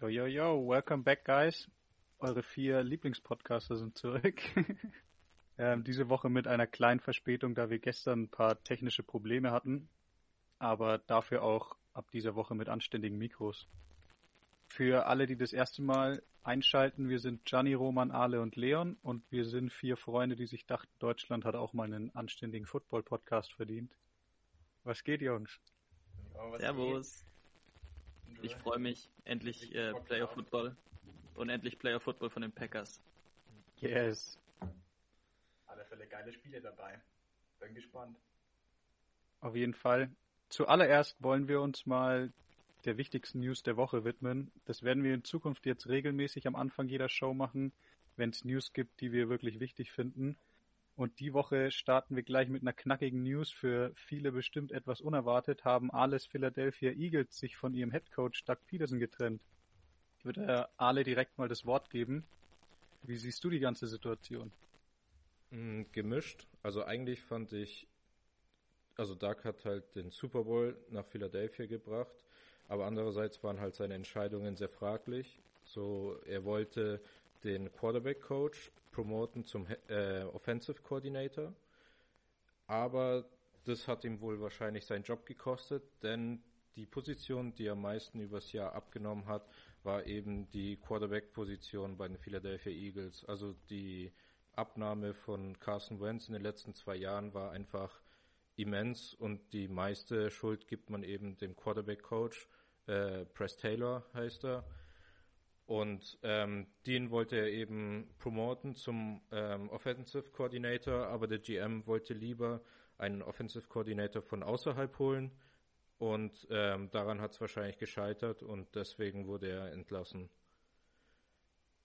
Yo, yo, yo, welcome back, guys. Eure vier Lieblingspodcaster sind zurück. ähm, diese Woche mit einer kleinen Verspätung, da wir gestern ein paar technische Probleme hatten, aber dafür auch ab dieser Woche mit anständigen Mikros. Für alle, die das erste Mal einschalten, wir sind Gianni, Roman, Ale und Leon und wir sind vier Freunde, die sich dachten, Deutschland hat auch mal einen anständigen Football-Podcast verdient. Was geht, Jungs? Ja, Servus. Ich freue mich. Endlich äh, Player Football. Und endlich Player Football von den Packers. Yes. Alle Fälle geile Spiele dabei. Bin gespannt. Auf jeden Fall. Zuallererst wollen wir uns mal der wichtigsten News der Woche widmen. Das werden wir in Zukunft jetzt regelmäßig am Anfang jeder Show machen, wenn es News gibt, die wir wirklich wichtig finden. Und die Woche starten wir gleich mit einer knackigen News. Für viele bestimmt etwas unerwartet, haben alles Philadelphia Eagles sich von ihrem Headcoach Doug Peterson getrennt. Ich würde Ale direkt mal das Wort geben. Wie siehst du die ganze Situation? Mm, gemischt. Also eigentlich fand ich, also Doug hat halt den Super Bowl nach Philadelphia gebracht, aber andererseits waren halt seine Entscheidungen sehr fraglich. So, er wollte den Quarterback Coach promoten zum äh, Offensive Coordinator. Aber das hat ihm wohl wahrscheinlich seinen Job gekostet, denn die Position, die er am meisten übers Jahr abgenommen hat, war eben die Quarterback-Position bei den Philadelphia Eagles. Also die Abnahme von Carson Wentz in den letzten zwei Jahren war einfach immens und die meiste Schuld gibt man eben dem Quarterback-Coach, äh, Press Taylor heißt er, und ähm, den wollte er eben promoten zum ähm, Offensive Coordinator, aber der GM wollte lieber einen Offensive Coordinator von außerhalb holen. Und ähm, daran hat es wahrscheinlich gescheitert und deswegen wurde er entlassen.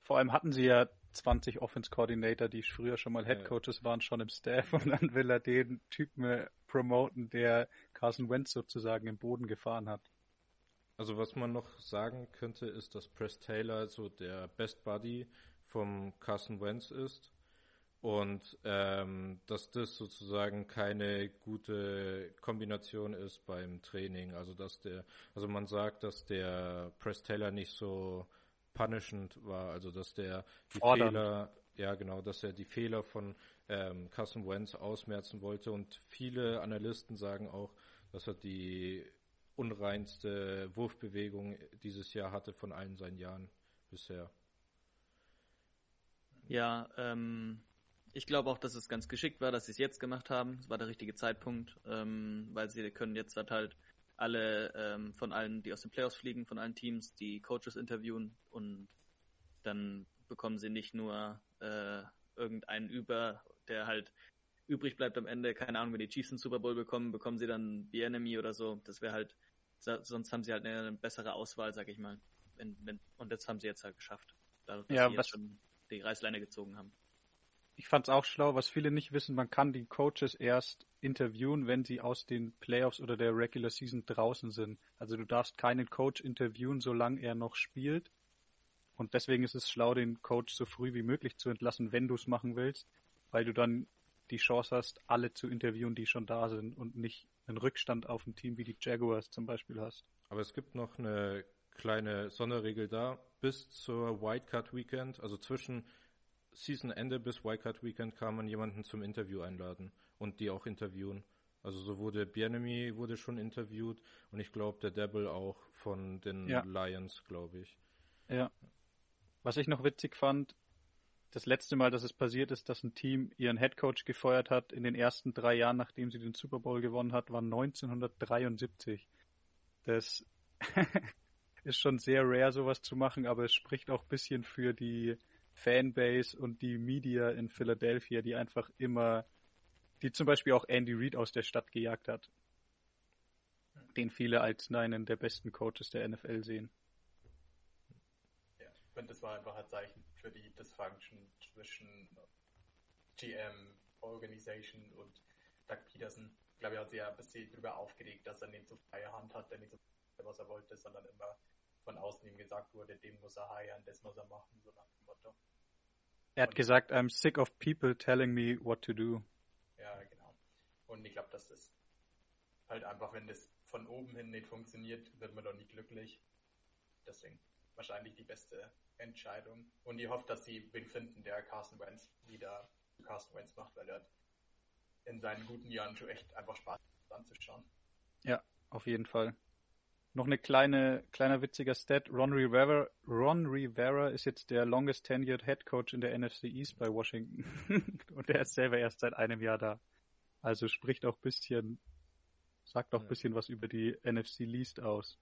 Vor allem hatten sie ja 20 Offense Coordinator, die früher schon mal Head Coaches waren, schon im Staff und dann will er den Typen promoten, der Carson Wentz sozusagen im Boden gefahren hat. Also was man noch sagen könnte, ist, dass Press Taylor so der Best Buddy vom Carson Wentz ist und ähm, dass das sozusagen keine gute Kombination ist beim Training. Also dass der, also man sagt, dass der Press Taylor nicht so punishend war, also dass der die Fordernd. Fehler, ja genau, dass er die Fehler von ähm, Carson Wentz ausmerzen wollte und viele Analysten sagen auch, dass er die unreinste Wurfbewegung dieses Jahr hatte von allen seinen Jahren bisher. Ja, ähm, ich glaube auch, dass es ganz geschickt war, dass sie es jetzt gemacht haben. Es war der richtige Zeitpunkt, ähm, weil sie können jetzt halt alle ähm, von allen, die aus den Playoffs fliegen, von allen Teams, die Coaches interviewen und dann bekommen sie nicht nur äh, irgendeinen über, der halt übrig bleibt am Ende, keine Ahnung, wenn die Chiefs einen Super Bowl bekommen, bekommen sie dann The Enemy oder so. Das wäre halt, sonst haben sie halt eine, bessere Auswahl, sag ich mal. Und das haben sie jetzt halt geschafft. Dadurch, dass ja, sie was, jetzt schon die Reißleine gezogen haben. Ich fand's auch schlau, was viele nicht wissen, man kann die Coaches erst interviewen, wenn sie aus den Playoffs oder der Regular Season draußen sind. Also du darfst keinen Coach interviewen, solange er noch spielt. Und deswegen ist es schlau, den Coach so früh wie möglich zu entlassen, wenn du es machen willst, weil du dann die Chance hast, alle zu interviewen, die schon da sind und nicht einen Rückstand auf ein Team wie die Jaguars zum Beispiel hast. Aber es gibt noch eine kleine Sonderregel da. Bis zur Wildcard Weekend, also zwischen Season-Ende bis Wildcard Weekend kann man jemanden zum Interview einladen und die auch interviewen. Also so wurde Bienemy wurde schon interviewt und ich glaube der Devil auch von den ja. Lions, glaube ich. Ja. Was ich noch witzig fand, das letzte Mal, dass es passiert ist, dass ein Team ihren Headcoach gefeuert hat in den ersten drei Jahren, nachdem sie den Super Bowl gewonnen hat, war 1973. Das ist schon sehr rare, sowas zu machen, aber es spricht auch ein bisschen für die Fanbase und die Media in Philadelphia, die einfach immer, die zum Beispiel auch Andy Reid aus der Stadt gejagt hat. Den viele als einen der besten Coaches der NFL sehen. Und das war einfach ein Zeichen für die Dysfunction zwischen GM, Organization und Doug Peterson. Ich glaube, er hat sich ja ein bisschen darüber aufgeregt, dass er nicht so freie Hand hat, der nicht so was er wollte, sondern immer von außen ihm gesagt wurde, den muss er heiern, das muss er machen, so nach dem Motto. Er hat und, gesagt, I'm sick of people telling me what to do. Ja, genau. Und ich glaube, dass das halt einfach, wenn das von oben hin nicht funktioniert, wird man doch nicht glücklich. Deswegen wahrscheinlich die beste Entscheidung. Und ich hoffe, dass sie wen finden, der Carson Wentz wieder Carson Wentz macht, weil er in seinen guten Jahren schon echt einfach Spaß anzuschauen. Ja, auf jeden Fall. Noch eine kleine, kleiner witziger Stat. Ron Rivera, Ron Rivera ist jetzt der longest tenured Head Coach in der NFC East bei Washington. Und er ist selber erst seit einem Jahr da. Also spricht auch bisschen, sagt auch ein bisschen was über die NFC Least aus.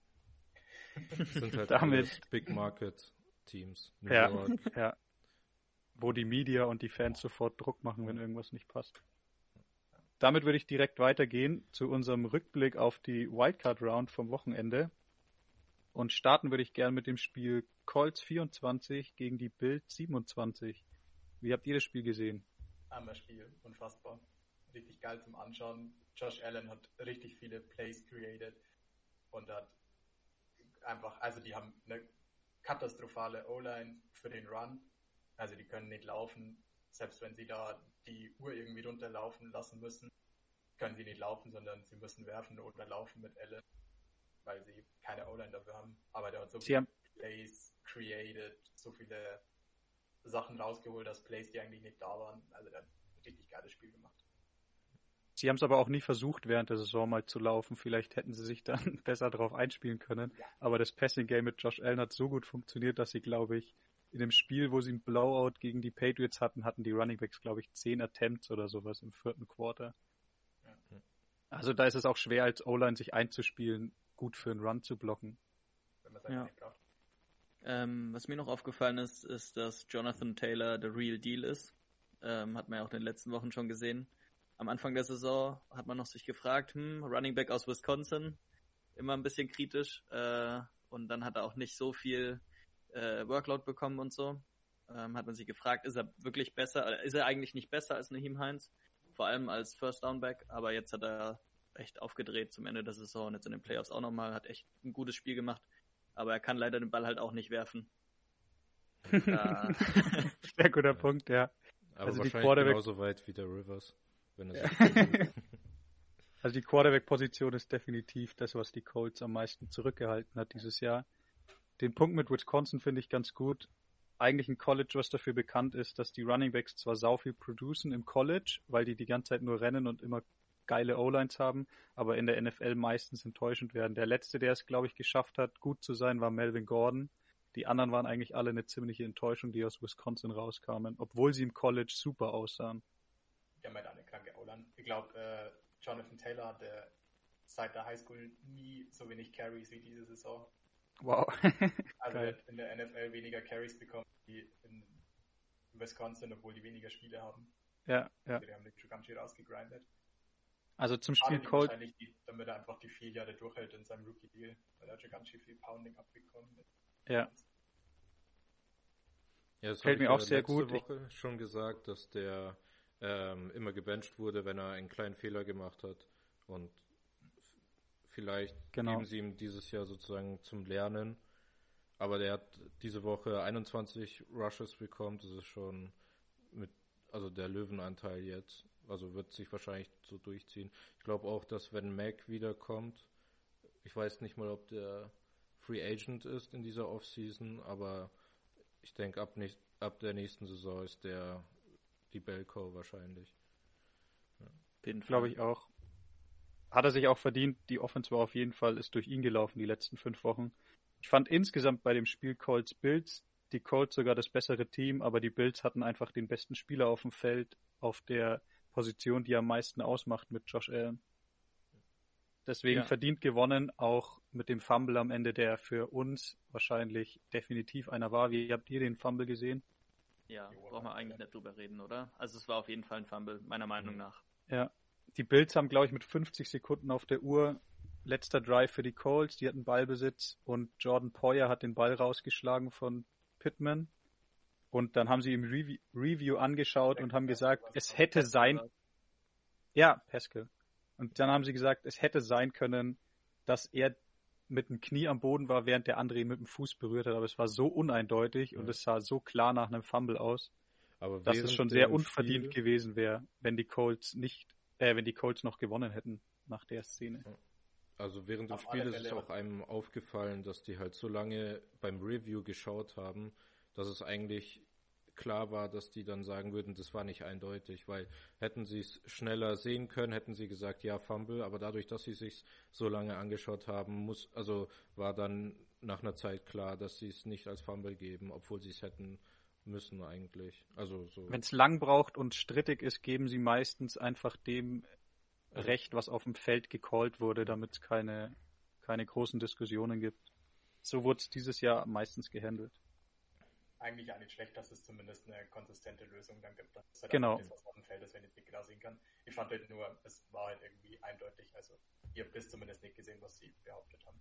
Das sind halt Damit- Big Market Teams. New Ja, York. ja. Wo die Media und die Fans sofort Druck machen, wenn irgendwas nicht passt. Damit würde ich direkt weitergehen zu unserem Rückblick auf die Wildcard Round vom Wochenende. Und starten würde ich gern mit dem Spiel Colts 24 gegen die Bills 27. Wie habt ihr das Spiel gesehen? Armer Spiel, unfassbar. Richtig geil zum Anschauen. Josh Allen hat richtig viele Plays created und hat einfach, also die haben eine katastrophale O-Line für den Run. Also die können nicht laufen, selbst wenn sie da die Uhr irgendwie runterlaufen lassen müssen, können sie nicht laufen, sondern sie müssen werfen oder laufen mit Allen, weil sie keine O-Line dafür haben. Aber der hat so viele Plays created, so viele Sachen rausgeholt, dass Plays, die eigentlich nicht da waren. Also der hat ein richtig geiles Spiel gemacht. Sie haben es aber auch nie versucht, während der Saison mal zu laufen. Vielleicht hätten sie sich dann besser darauf einspielen können. Aber das Passing Game mit Josh Allen hat so gut funktioniert, dass sie, glaube ich, in dem Spiel, wo sie einen Blowout gegen die Patriots hatten, hatten die Running Backs, glaube ich, zehn Attempts oder sowas im vierten Quarter. Also da ist es auch schwer, als O-Line sich einzuspielen, gut für einen Run zu blocken. wenn man es Ja. braucht. Ähm, was mir noch aufgefallen ist, ist, dass Jonathan Taylor der Real Deal ist. Ähm, hat man ja auch in den letzten Wochen schon gesehen. Am Anfang der Saison hat man noch sich gefragt, hm, Running Back aus Wisconsin, immer ein bisschen kritisch. Äh, und dann hat er auch nicht so viel äh, Workload bekommen und so. Ähm, hat man sich gefragt, ist er wirklich besser, äh, ist er eigentlich nicht besser als Naheem Heinz? Vor allem als First Down Back, aber jetzt hat er echt aufgedreht zum Ende der Saison und jetzt in den Playoffs auch nochmal, hat echt ein gutes Spiel gemacht. Aber er kann leider den Ball halt auch nicht werfen. Sehr guter Punkt, ja. Aber Also wahrscheinlich genauso weit wie der Rivers. Also die Quarterback-Position ist definitiv das, was die Colts am meisten zurückgehalten hat dieses Jahr. Den Punkt mit Wisconsin finde ich ganz gut. Eigentlich ein College, was dafür bekannt ist, dass die Running Backs zwar sau viel producen im College, weil die die ganze Zeit nur rennen und immer geile O-Lines haben, aber in der NFL meistens enttäuschend werden. Der letzte, der es, glaube ich, geschafft hat, gut zu sein, war Melvin Gordon. Die anderen waren eigentlich alle eine ziemliche Enttäuschung, die aus Wisconsin rauskamen, obwohl sie im College super aussahen. Die haben halt eine kranke O-Line. Ich glaube, äh, Jonathan Taylor hatte seit der Highschool nie so wenig Carries wie diese Saison. Wow. Also Geil. er hat in der NFL weniger Carries bekommen wie in Wisconsin, obwohl die weniger Spiele haben. ja, ja. Die haben den ganz schön rausgegrindet. Also zum Spiel Colts. wahrscheinlich, die, damit er einfach die vier Jahre durchhält in seinem Rookie-Deal, weil er hat schon ganz schön viel Pounding abbekommen. Ja. Ja, das Fällt mir auch ja sehr letzte gut. Woche schon gesagt, dass der ähm, immer gebencht wurde, wenn er einen kleinen Fehler gemacht hat. Und vielleicht Genau. geben sie ihm dieses Jahr sozusagen zum Lernen. Aber der hat diese Woche 21 Rushes bekommen. Das ist schon mit, also der Löwenanteil jetzt. Also wird sich wahrscheinlich so durchziehen. Ich glaube auch, dass wenn Mac wiederkommt, ich weiß nicht mal, ob der Free Agent ist in dieser Offseason, aber ich denke, ab, nicht, ab der nächsten Saison ist der die Belco wahrscheinlich. auf jeden Fall. Glaube ich auch. Hat er sich auch verdient. Die Offense war auf jeden Fall, ist durch ihn gelaufen die letzten fünf Wochen. Ich fand insgesamt bei dem Spiel Colts Bills die Colts sogar das bessere Team, aber die Bills hatten einfach den besten Spieler auf dem Feld auf der Position, die am meisten ausmacht mit Josh Allen. Deswegen Ja. verdient gewonnen, auch mit dem Fumble am Ende, der für uns wahrscheinlich definitiv einer war. Wie habt ihr den Fumble gesehen? Ja, brauchen wir eigentlich nicht drüber reden, oder? Also es war auf jeden Fall ein Fumble, meiner Meinung nach. Ja. Die Bills haben, glaube ich, mit 50 Sekunden auf der Uhr letzter Drive für die Colts. Die hatten Ballbesitz und Jordan Poyer hat den Ball rausgeschlagen von Pittman. Und dann haben sie im Revi Review angeschaut und haben gesagt, es hätte sein, ja, Pascal. Und dann haben sie gesagt, es hätte sein können, dass er mit dem Knie am Boden war, während der andere ihn mit dem Fuß berührt hat. Aber es war so uneindeutig und Ja. es sah so klar nach einem Fumble aus, Aber dass es schon sehr unverdient Spiel- gewesen wäre, wenn die Colts nicht, äh, wenn die Colts noch gewonnen hätten nach der Szene. Also während dem Spiel ist es auch einem aufgefallen, dass die halt so lange beim Review geschaut haben, dass es eigentlich klar war, dass die dann sagen würden, das war nicht eindeutig, weil hätten sie es schneller sehen können, hätten sie gesagt, ja, Fumble, aber dadurch, dass sie sich so lange angeschaut haben, muss, also war dann nach einer Zeit klar, dass sie es nicht als Fumble geben, obwohl sie es hätten müssen eigentlich. Also so. Wenn es lang braucht und strittig ist, geben sie meistens einfach dem Recht, was auf dem Feld gecallt wurde, damit es keine, keine großen Diskussionen gibt. So wurde es dieses Jahr meistens gehandelt. Eigentlich auch nicht schlecht, dass es zumindest eine konsistente Lösung dann gibt. Dass halt genau. Das, was auf dem Feld ist, wenn ich nicht genau sehen kann. Ich fand halt nur, es war halt irgendwie eindeutig. Also, ihr habt das zumindest nicht gesehen, was sie behauptet haben.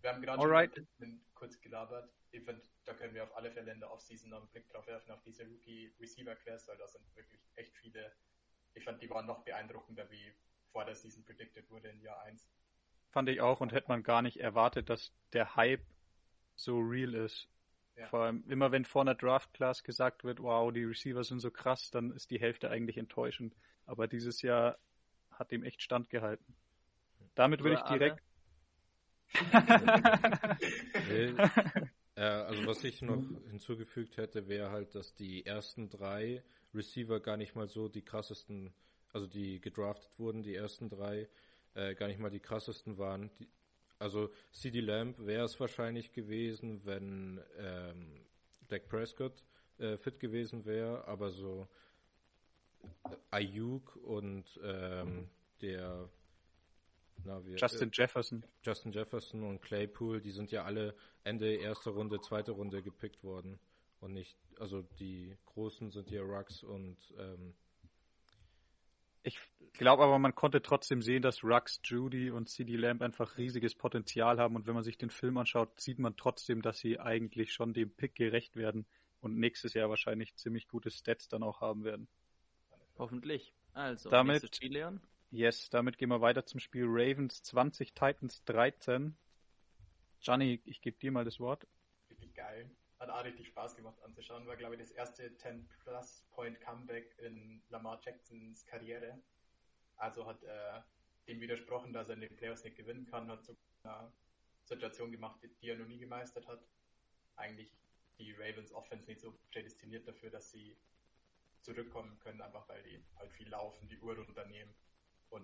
Wir haben gerade Alright. schon kurz gelabert. Ich finde, da können wir auf alle Fälle in der Offseason noch einen Blick drauf werfen, auf diese Rookie-Receiver-Class, weil da sind wirklich echt viele. Ich fand, die waren noch beeindruckender, wie vor der Season predicted wurde in Jahr 1. Fand ich auch und hätte man gar nicht erwartet, dass der Hype so real ist. Ja. Vor allem immer wenn vor einer Draft-Class gesagt wird, wow, die Receiver sind so krass, dann ist die Hälfte eigentlich enttäuschend. Aber dieses Jahr hat dem echt standgehalten. Damit würde ich direkt. äh, also was ich noch hinzugefügt hätte, wäre halt, dass die ersten drei Receiver gar nicht mal so die krassesten, also die gedraftet wurden, die ersten drei, äh, gar nicht mal die krassesten waren. Die, also CD Lamb wäre es wahrscheinlich gewesen, wenn ähm, Dak Prescott äh, fit gewesen wäre, aber so Ayuk und ähm, der na, wir, Justin äh, Jefferson. Justin Jefferson und Claypool, die sind ja alle Ende erste Runde, zweite Runde gepickt worden. Und nicht, also die großen sind ja Rux und ähm, ich glaube aber, man konnte trotzdem sehen, dass Rux, Judy und CD Lamb einfach riesiges Potenzial haben und wenn man sich den Film anschaut, sieht man trotzdem, dass sie eigentlich schon dem Pick gerecht werden und nächstes Jahr wahrscheinlich ziemlich gute Stats dann auch haben werden. Hoffentlich. Also, damit, Spiel, Leon. Yes, damit gehen wir weiter zum Spiel Ravens 20, Titans 13. Gianni, ich gebe dir mal das Wort. Richtig geil. Hat auch richtig Spaß gemacht anzuschauen. War, glaube ich, das erste 10-Plus-Point-Comeback in Lamar Jacksons Karriere. Also hat er dem widersprochen, dass er in den Playoffs nicht gewinnen kann, hat so eine Situation gemacht, die er noch nie gemeistert hat. Eigentlich die Ravens Offense nicht so prädestiniert dafür, dass sie zurückkommen können, einfach weil die halt viel laufen, die Uhr runternehmen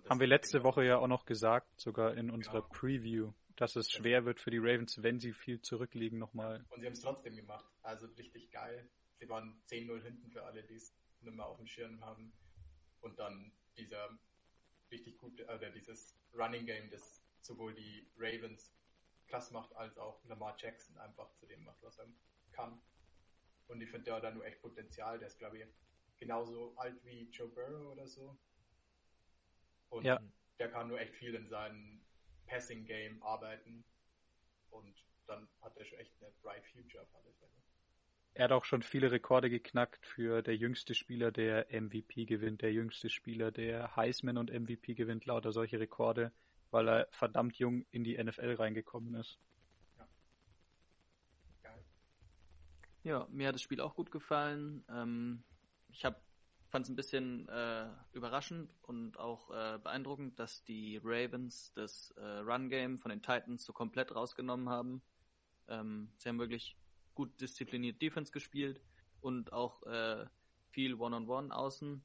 haben wir letzte Woche ja auch noch gesagt, sogar in unserer genau. Preview, dass es schwer wird für die Ravens, wenn sie viel zurückliegen nochmal. Und sie haben es trotzdem gemacht. Also richtig geil. Sie waren 10-0 hinten für alle, die es nicht mehr auf dem Schirm haben. Und dann dieser richtig gute, oder dieses Running Game, das sowohl die Ravens klasse macht, als auch Lamar Jackson einfach zu dem macht, was er kann. Und ich finde, der hat da nur echt Potenzial. Der ist, glaube ich, genauso alt wie Joe Burrow oder so. Und ja. der kann nur echt viel in seinem Passing Game arbeiten. Und dann hat er schon echt eine bright future auf alle Fälle. Er hat auch schon viele Rekorde geknackt für der jüngste Spieler, der MVP gewinnt, der jüngste Spieler, der Heisman und MVP gewinnt, lauter solche Rekorde, weil er verdammt jung in die NFL reingekommen ist. Ja, mir hat das Spiel auch gut gefallen. Ähm, ich fand es ein bisschen äh, überraschend und auch äh, beeindruckend, dass die Ravens das äh, Run-Game von den Titans so komplett rausgenommen haben. Ähm, sie haben wirklich gut diszipliniert Defense gespielt und auch äh, viel One-on-One -on -One außen.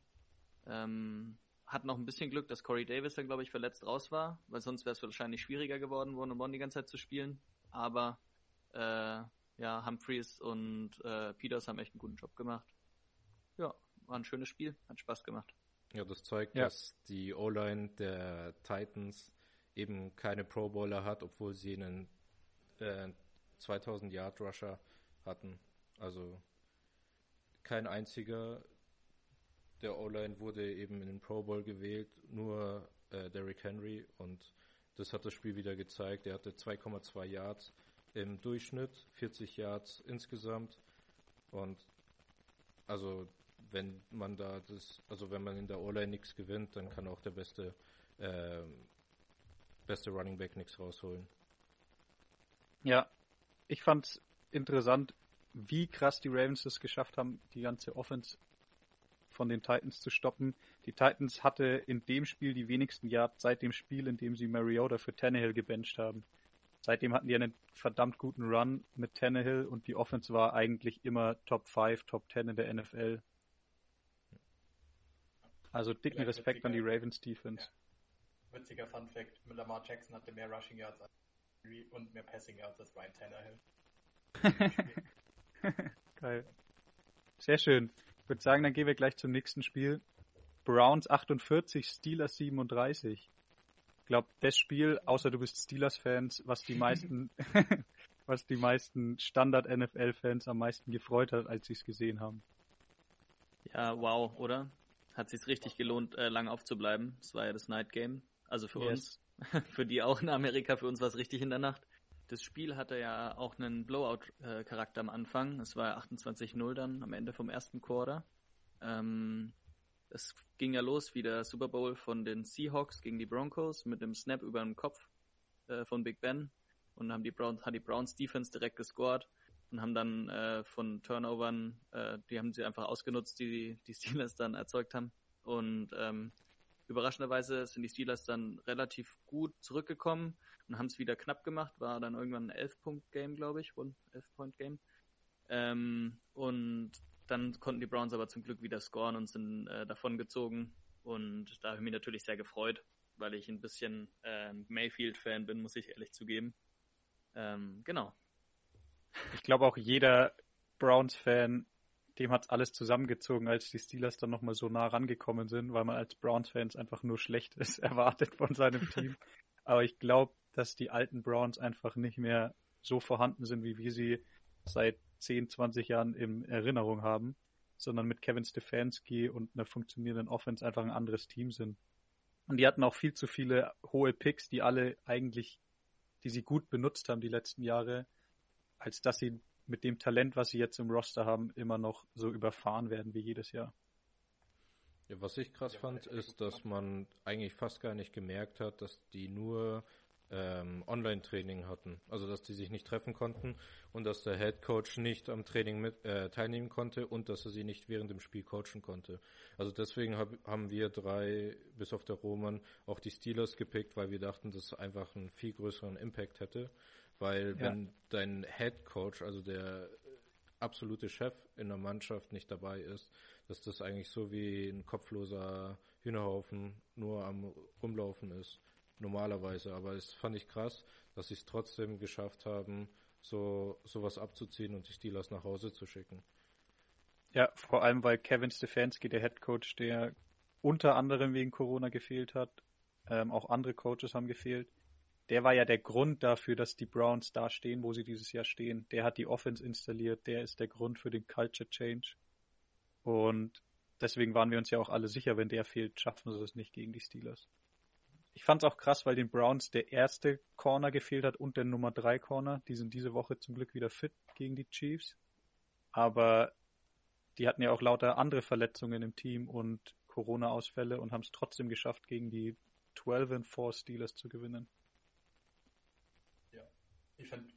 Ähm, hatten auch ein bisschen Glück, dass Corey Davis dann, glaube ich, verletzt raus war, weil sonst wäre es wahrscheinlich schwieriger geworden, One-on-One -on -One die ganze Zeit zu spielen. Aber äh, ja, Humphreys und äh, Peters haben echt einen guten Job gemacht. Ja, war ein schönes Spiel, hat Spaß gemacht. Ja, das zeigt, ja. dass die O-Line der Titans eben keine Pro Bowler hat, obwohl sie einen äh, 2000 Yard Rusher hatten. Also kein einziger der O-Line wurde eben in den Pro Bowl gewählt, nur äh, Derrick Henry und das hat das Spiel wieder gezeigt. Er hatte 2,2 Yards im Durchschnitt, 40 Yards insgesamt und also wenn man da das, also wenn man in der O-Line nichts gewinnt, dann kann auch der beste, äh, beste Running Back nichts rausholen. Ja, ich fand's interessant, wie krass die Ravens es geschafft haben, die ganze Offense von den Titans zu stoppen. Die Titans hatte in dem Spiel die wenigsten Yards seit dem Spiel, in dem sie Mariota für Tannehill gebencht haben. Seitdem hatten die einen verdammt guten Run mit Tannehill und die Offense war eigentlich immer Top 5, Top 10 in der NFL. Also dicken Vielleicht Respekt an die witziger- Ravens Defense. Witziger Fun Fact, Lamar Jackson hatte mehr Rushing Yards als und mehr Passing Yards als Ryan Tannehill. Geil. Sehr schön. Ich würde sagen, dann gehen wir gleich zum nächsten Spiel. Browns 48, Steelers 37. Ich glaube, das Spiel, außer du bist Steelers-Fans, was die meisten, was die meisten Standard-NFL-Fans am meisten gefreut hat, als sie es gesehen haben. Ja, wow, oder? Hat sich's richtig gelohnt, äh, lang aufzubleiben. Das war ja das Night Game. Also für Yes. uns, für die auch in Amerika, für uns war es richtig in der Nacht. Das Spiel hatte ja auch einen Blowout-Charakter am Anfang. Es war 28-0 dann am Ende vom ersten Quarter. Ähm, es ging ja los wie der Super Bowl von den Seahawks gegen die Broncos mit dem Snap über den Kopf äh, von Big Ben und haben die Browns, hat die Browns Defense direkt gescored und haben dann äh, von Turnovern, äh, die haben sie einfach ausgenutzt, die die Steelers dann erzeugt haben. Und ähm, überraschenderweise sind die Steelers dann relativ gut zurückgekommen und haben es wieder knapp gemacht. War dann irgendwann ein 11-Punkt-Game, glaube ich, ein 11-Point-Game. Ähm, und dann konnten die Browns aber zum Glück wieder scoren und sind äh, davongezogen. Und da habe ich mich natürlich sehr gefreut, weil ich ein bisschen äh, Mayfield-Fan bin, muss ich ehrlich zugeben. Ähm, genau. Ich glaube auch jeder Browns-Fan, dem hat's alles zusammengezogen, als die Steelers dann nochmal so nah rangekommen sind, weil man als Browns-Fans einfach nur Schlechtes erwartet von seinem Team. Aber ich glaube, dass die alten Browns einfach nicht mehr so vorhanden sind, wie wir sie seit 10, 20 Jahren in Erinnerung haben, sondern mit Kevin Stefanski und einer funktionierenden Offense einfach ein anderes Team sind. Und die hatten auch viel zu viele hohe Picks, die alle eigentlich, die sie gut benutzt haben die letzten Jahre, als dass sie mit dem Talent, was sie jetzt im Roster haben, immer noch so überfahren werden wie jedes Jahr. Ja, was ich krass fand, ist, dass man eigentlich fast gar nicht gemerkt hat, dass die nur ähm, Online-Training hatten. Also, dass die sich nicht treffen konnten und dass der Head Coach nicht am Training mit, äh, teilnehmen konnte und dass er sie nicht während dem Spiel coachen konnte. Also deswegen hab, haben wir drei, bis auf der Roman, auch die Steelers gepickt, weil wir dachten, dass es einfach einen viel größeren Impact hätte. Weil Ja. wenn dein Head Coach, also der absolute Chef in der Mannschaft nicht dabei ist, dass das eigentlich so wie ein kopfloser Hühnerhaufen nur am Rumlaufen ist. Normalerweise. Aber es fand ich krass, dass sie es trotzdem geschafft haben, so sowas abzuziehen und die Steelers nach Hause zu schicken. Ja, vor allem, weil Kevin Stefanski, der Head Coach, der unter anderem wegen Corona gefehlt hat, ähm, auch andere Coaches haben gefehlt. Der war ja der Grund dafür, dass die Browns da stehen, wo sie dieses Jahr stehen. Der hat die Offense installiert, der ist der Grund für den Culture Change. Und deswegen waren wir uns ja auch alle sicher, wenn der fehlt, schaffen sie es nicht gegen die Steelers. Ich fand es auch krass, weil den Browns der erste Corner gefehlt hat und der Nummer drei Corner. Die sind diese Woche zum Glück wieder fit gegen die Chiefs. Aber die hatten ja auch lauter andere Verletzungen im Team und Corona-Ausfälle und haben es trotzdem geschafft, gegen die 12 and 4 Steelers zu gewinnen. Ich finde,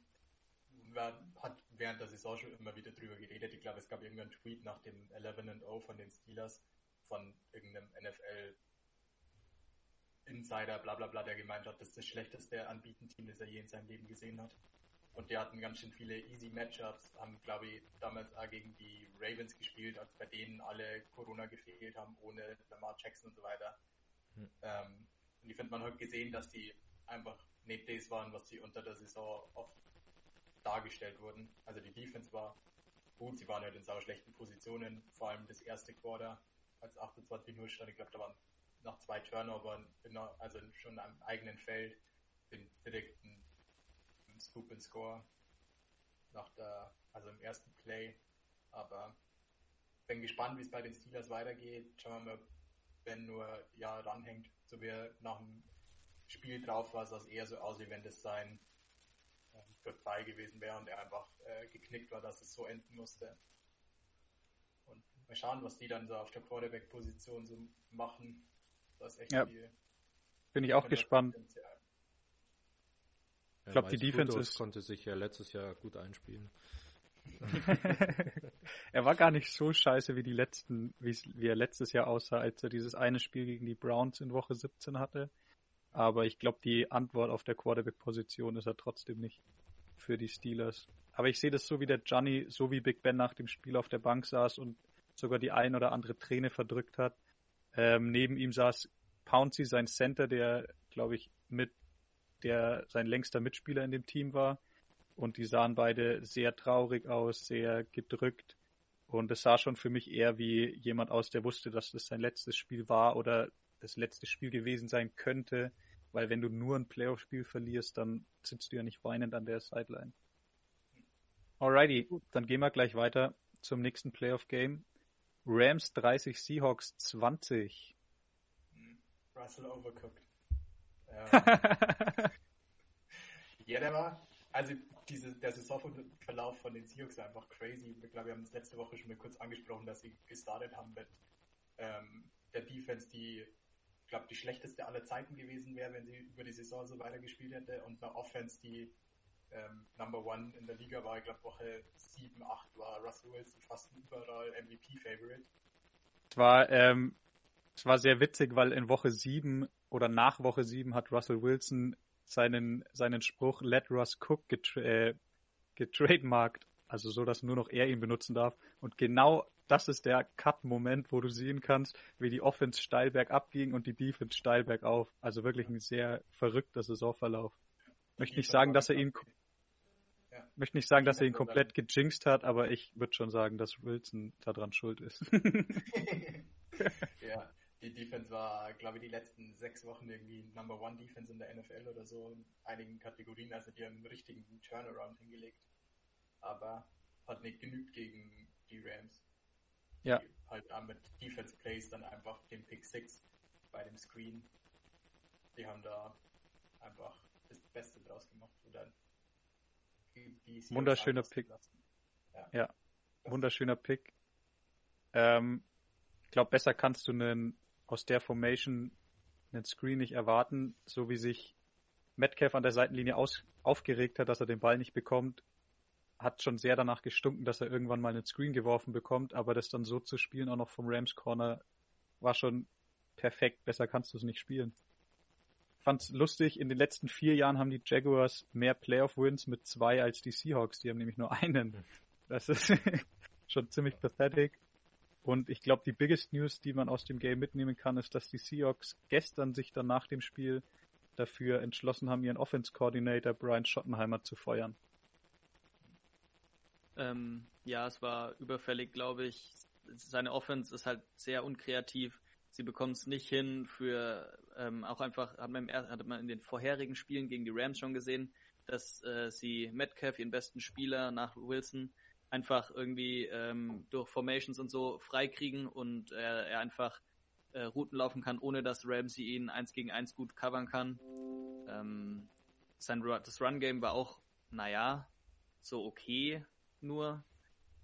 man hat während der Saison schon immer wieder drüber geredet. Ich glaube, es gab irgendeinen Tweet nach dem 11 and 0 von den Steelers von irgendeinem NFL Insider, bla bla bla, der gemeint hat, das ist das schlechteste Anbieten-Team, das er je in seinem Leben gesehen hat. Und die hatten ganz schön viele easy Matchups, haben, glaube ich, damals auch gegen die Ravens gespielt, als bei denen alle Corona gefehlt haben, ohne Lamar Jackson und so weiter. Hm. Ähm, und ich finde, man hat gesehen, dass die einfach nicht das waren, was sie unter der Saison oft dargestellt wurden. Also die Defense war gut, sie waren halt in sau schlechten Positionen, vor allem das erste Quarter, als 28-0 stand, ich glaube, da waren nach zwei einer- also schon am eigenen Feld, den direkten Scoop and Score nach der, also im ersten Play. Aber bin gespannt, wie es bei den Steelers weitergeht. Schauen wir mal, wenn nur ja ranhängt, so wie er nach dem Spiel drauf war, sah es eher so aus, wie wenn das sein äh, Goodbye gewesen wäre und er einfach äh, geknickt war, dass es so enden musste. Und mal schauen, was die dann so auf der Quarterback-Position so machen. Das ist echt Ja. viel. Bin ich auch gespannt. Potenzial. Ich glaub, die Defense Frutos ist- konnte sich ja letztes Jahr gut einspielen. er war gar nicht so scheiße wie die letzten, wie er letztes Jahr aussah, als er dieses eine Spiel gegen die Browns in Woche 17 hatte. Aber ich glaube, die Antwort auf der Quarterback-Position ist er trotzdem nicht für die Steelers. Aber ich sehe das so wie der Johnny, so wie Big Ben nach dem Spiel auf der Bank saß und sogar die ein oder andere Träne verdrückt hat. Ähm, neben ihm saß Pouncy, sein Center, der, glaube ich, mit der sein längster Mitspieler in dem Team war. Und die sahen beide sehr traurig aus, sehr gedrückt. Und es sah schon für mich eher wie jemand aus, der wusste, dass das sein letztes Spiel war oder das letzte Spiel gewesen sein könnte. Weil wenn du nur ein Playoff-Spiel verlierst, dann sitzt du ja nicht weinend an der Sideline. Alrighty, dann gehen wir gleich weiter zum nächsten Playoff-Game. Rams 30, Seahawks 20. Russell overcooked. Ja, ja der war, also diese, der Saisonverlauf von den Seahawks war einfach crazy. Ich glaube, wir haben es letzte Woche schon mal kurz angesprochen, dass sie gestartet haben mit ähm, der Defense, die, ich glaube, die schlechteste aller Zeiten gewesen wäre, wenn sie über die Saison so weitergespielt hätte und eine Offense, die ähm, Number One in der Liga war. Ich glaube, Woche 7, 8 war Russell Wilson fast überall MVP-Favorite. Es war, ähm, es war sehr witzig, weil in Woche 7 oder nach Woche 7 hat Russell Wilson seinen, seinen Spruch Let Russ Cook getra äh, getrademarkt, also so, dass nur noch er ihn benutzen darf. Und genau das ist der Cut-Moment, wo du sehen kannst, wie die Offense steil bergab ging und die Defense steil bergauf. Also wirklich ein sehr verrückter Saisonverlauf. Möchte nicht sagen, dass er ihn ja. möchte nicht sagen, dass er ihn komplett gejinxt hat, aber ich würde schon sagen, dass Wilson daran schuld ist. ja, die Defense war, glaube ich, die letzten sechs Wochen irgendwie Number One Defense in der NFL oder so in einigen Kategorien. Also die haben einen richtigen Turnaround hingelegt. Aber hat nicht genügt gegen die Rams. Ja. Halt mit Defense Plays dann einfach den Pick 6 bei dem Screen. Die haben da einfach das Beste draus gemacht. Oder Wunderschöner Pick. Ja. ja. wunderschöner Pick. Ähm, ich glaube, besser kannst du einen aus der Formation einen Screen nicht erwarten, so wie sich Metcalf an der Seitenlinie aus, aufgeregt hat, dass er den Ball nicht bekommt, hat schon sehr danach gestunken, dass er irgendwann mal einen Screen geworfen bekommt, aber das dann so zu spielen, auch noch vom Rams Corner, war schon perfekt. Besser kannst du es nicht spielen. Fand's lustig, in den letzten vier Jahren haben die Jaguars mehr Playoff-Wins mit zwei als die Seahawks. Die haben nämlich nur einen. Das ist schon ziemlich pathetic. Und ich glaube, die biggest News, die man aus dem Game mitnehmen kann, ist, dass die Seahawks gestern sich dann nach dem Spiel dafür entschlossen haben, ihren Offense Coordinator Brian Schottenheimer zu feuern. Ähm, ja, es war überfällig, glaube ich. Seine Offense ist halt sehr unkreativ. Sie bekommen es nicht hin für ähm, auch einfach, hat man, hat man in den vorherigen Spielen gegen die Rams schon gesehen, dass äh, sie Metcalf, ihren besten Spieler nach Wilson, einfach irgendwie ähm, durch Formations und so freikriegen und er, er einfach äh, Routen laufen kann, ohne dass Ramsey ihn eins gegen eins gut covern kann. Ähm, sein, das Run-Game war auch, naja, so okay nur.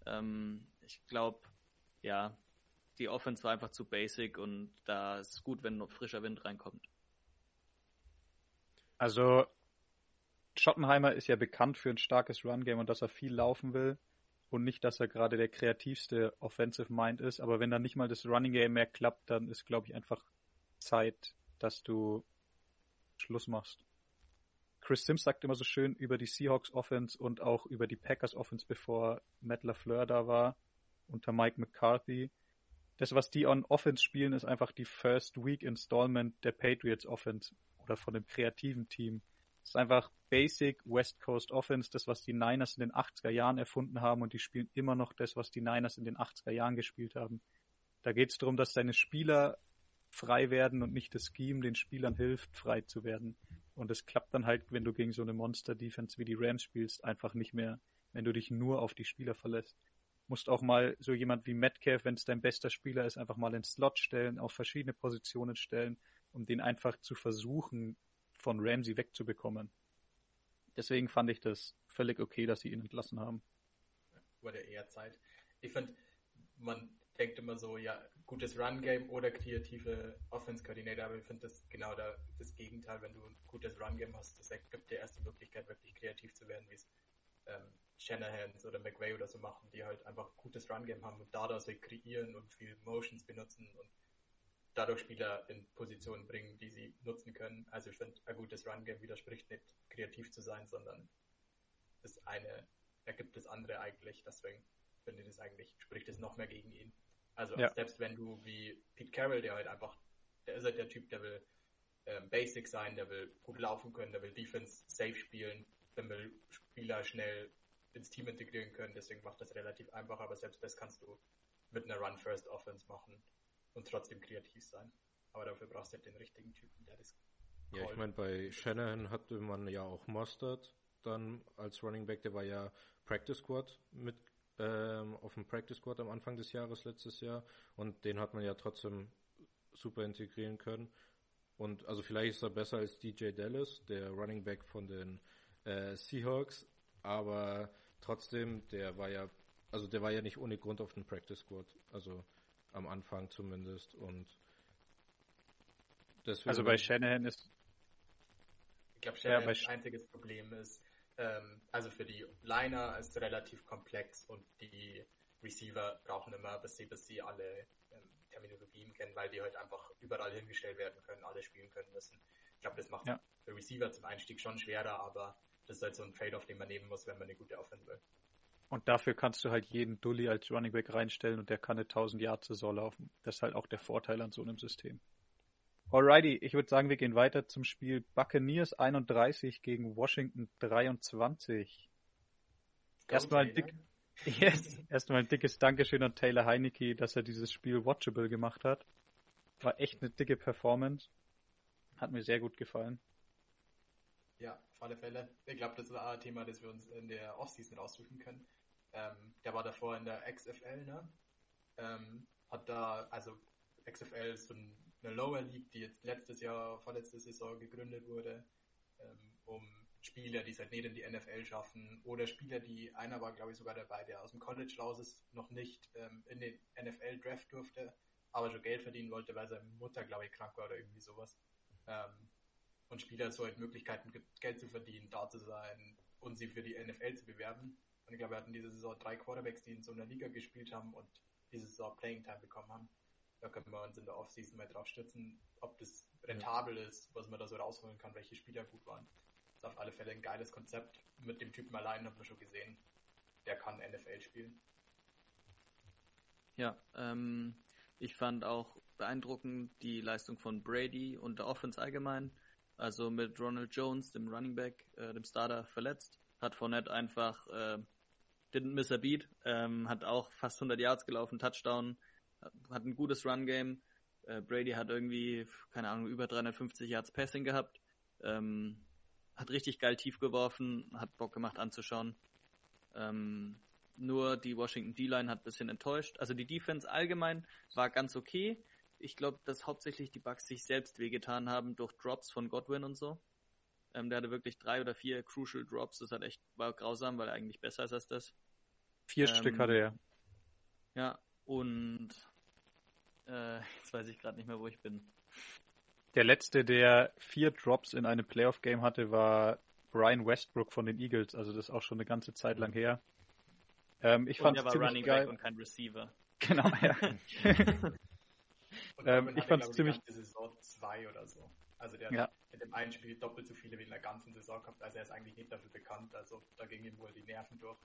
Ähm, ich glaube, ja, die Offense war einfach zu basic und da ist gut, wenn noch frischer Wind reinkommt. Also, Schottenheimer ist ja bekannt für ein starkes Run-Game und dass er viel laufen will und nicht, dass er gerade der kreativste Offensive Mind ist. Aber wenn dann nicht mal das Running Game mehr klappt, dann ist, glaube ich, einfach Zeit, dass du Schluss machst. Chris Sims sagt immer so schön über die Seahawks Offense und auch über die Packers Offense, bevor Matt LaFleur da war, unter Mike McCarthy. Das, was die on Offense spielen, ist einfach die First Week Installment der Patriots Offense oder von dem kreativen Team. Es ist einfach Basic West Coast Offense, das, was die Niners in den 80er Jahren erfunden haben und die spielen immer noch das, was die Niners in den 80er Jahren gespielt haben. Da geht es darum, dass deine Spieler frei werden und nicht das Scheme den Spielern hilft, frei zu werden. Und es klappt dann halt, wenn du gegen so eine Monster-Defense wie die Rams spielst, einfach nicht mehr, wenn du dich nur auf die Spieler verlässt. Musst auch mal so jemand wie Metcalf, wenn es dein bester Spieler ist, einfach mal ins Slot stellen, auf verschiedene Positionen stellen, um den einfach zu versuchen, von Ramsey wegzubekommen. Deswegen fand ich das völlig okay, dass sie ihn entlassen haben. Wurde eher Zeit. Ich finde, man denkt immer so, ja, gutes Run-Game oder kreative Offense-Coordinator, aber ich finde das genau da, das Gegenteil. Wenn du ein gutes Run-Game hast, das gibt dir erst die Möglichkeit, wirklich kreativ zu werden, wie es ähm, Shanahans oder McVay oder so machen, die halt einfach ein gutes Run-Game haben und dadurch kreieren und viel Motions benutzen und dadurch Spieler in Positionen bringen, die sie nutzen können. Also ich finde, ein gutes Run-Game widerspricht nicht kreativ zu sein, sondern das eine ergibt das andere eigentlich. Deswegen finde ich das eigentlich, spricht es noch mehr gegen ihn. Also ja. selbst wenn du wie Pete Carroll, der halt einfach, der ist halt der Typ, der will ähm, Basic sein, der will gut laufen können, der will Defense safe spielen, der will Spieler schnell ins Team integrieren können, deswegen macht das relativ einfach, aber selbst das kannst du mit einer Run-First-Offense machen und trotzdem kreativ sein. Aber dafür brauchst du halt den richtigen Typen, der das Ja, ich meine, bei Shanahan hatte man ja auch Mustard dann als Running Back, der war ja Practice Squad mit ähm, auf dem Practice Squad am Anfang des Jahres letztes Jahr und den hat man ja trotzdem super integrieren können. Und also vielleicht ist er besser als DJ Dallas, der Running Back von den äh, Seahawks, aber trotzdem, der war ja, also der war ja nicht ohne Grund auf dem Practice Squad, also am Anfang zumindest und deswegen. Also bei Shanahan ist. Ich glaube, Shanahan ja, einziges Problem ist, ähm, also für die Liner ist es relativ komplex und die Receiver brauchen immer, bis sie, bis sie alle ähm, Terminologien kennen, weil die halt einfach überall hingestellt werden können, alle spielen können müssen. Ich glaube, das macht ja. für Receiver zum Einstieg schon schwerer, aber das ist halt so ein Trade-off, den man nehmen muss, wenn man eine gute Offense will. Und dafür kannst du halt jeden Dully als Running Back reinstellen und der kann eine 1000 Yard Saison laufen. Das ist halt auch der Vorteil an so einem System. Alrighty, ich würde sagen, wir gehen weiter zum Spiel Buccaneers 31 gegen Washington 23. Erstmal ein, dick, yes, erstmal ein dickes Dankeschön an Taylor Heinecke, dass er dieses Spiel watchable gemacht hat. War echt eine dicke Performance. Hat mir sehr gut gefallen. Ja, auf alle Fälle. Ich glaube, das ist ein Thema, das wir uns in der Offseason raussuchen können. Ähm, der war davor in der XFL, ne? Ähm, hat da, also XFL ist so ein eine Lower League, die jetzt letztes Jahr, vorletzte Saison gegründet wurde, ähm, um Spieler, die es halt nicht in die NFL schaffen, oder Spieler, die, einer war glaube ich sogar dabei, der aus dem College raus ist, noch nicht ähm, in den NFL Draft durfte, aber schon Geld verdienen wollte, weil seine Mutter glaube ich krank war oder irgendwie sowas. Ähm, und Spieler so halt Möglichkeiten Geld zu verdienen, da zu sein und sie für die NFL zu bewerben. Und ich glaube, wir hatten diese Saison drei Quarterbacks, die in so einer Liga gespielt haben und diese Saison Playing Time bekommen haben. Da können wir uns in der Offseason mal drauf stützen, ob das rentabel ist, was man da so rausholen kann, welche Spieler gut waren. Das ist auf alle Fälle ein geiles Konzept. Mit dem Typen allein haben wir schon gesehen, der kann NFL spielen. Ja, ähm, ich fand auch beeindruckend die Leistung von Brady und der Offense allgemein. Also mit Ronald Jones, dem Running Back, äh, dem Starter, verletzt, hat Fournette einfach äh, didn't miss a beat, ähm, hat auch fast 100 Yards gelaufen, Touchdown, hat ein gutes Run-Game. Äh, Brady hat irgendwie, keine Ahnung, über 350 Yards Passing gehabt. Ähm, hat richtig geil tief geworfen, hat Bock gemacht anzuschauen. Ähm, nur die Washington D-Line hat ein bisschen enttäuscht. Also die Defense allgemein war ganz okay. Ich glaube, dass hauptsächlich die Bucks sich selbst wehgetan haben durch Drops von Godwin und so. Ähm, der hatte wirklich drei oder vier Crucial Drops. Das hat echt war grausam, weil er eigentlich besser ist als das. Vier ähm, Stück hatte er. Ja, und äh, jetzt weiß ich gerade nicht mehr, wo ich bin. Der letzte, der vier Drops in einem Playoff-Game hatte, war Brian Westbrook von den Eagles. Also das ist auch schon eine ganze Zeit lang her. Ähm, ich fand es ziemlich Running geil. und kein Receiver. Genau, ja. ähm, ich fand es ziemlich. Die Saison zwei oder so. Also der ja. hat in dem einen Spiel doppelt so viele wie in der ganzen Saison gehabt. Also er ist eigentlich nicht dafür bekannt. Also da gingen ihm wohl die Nerven durch.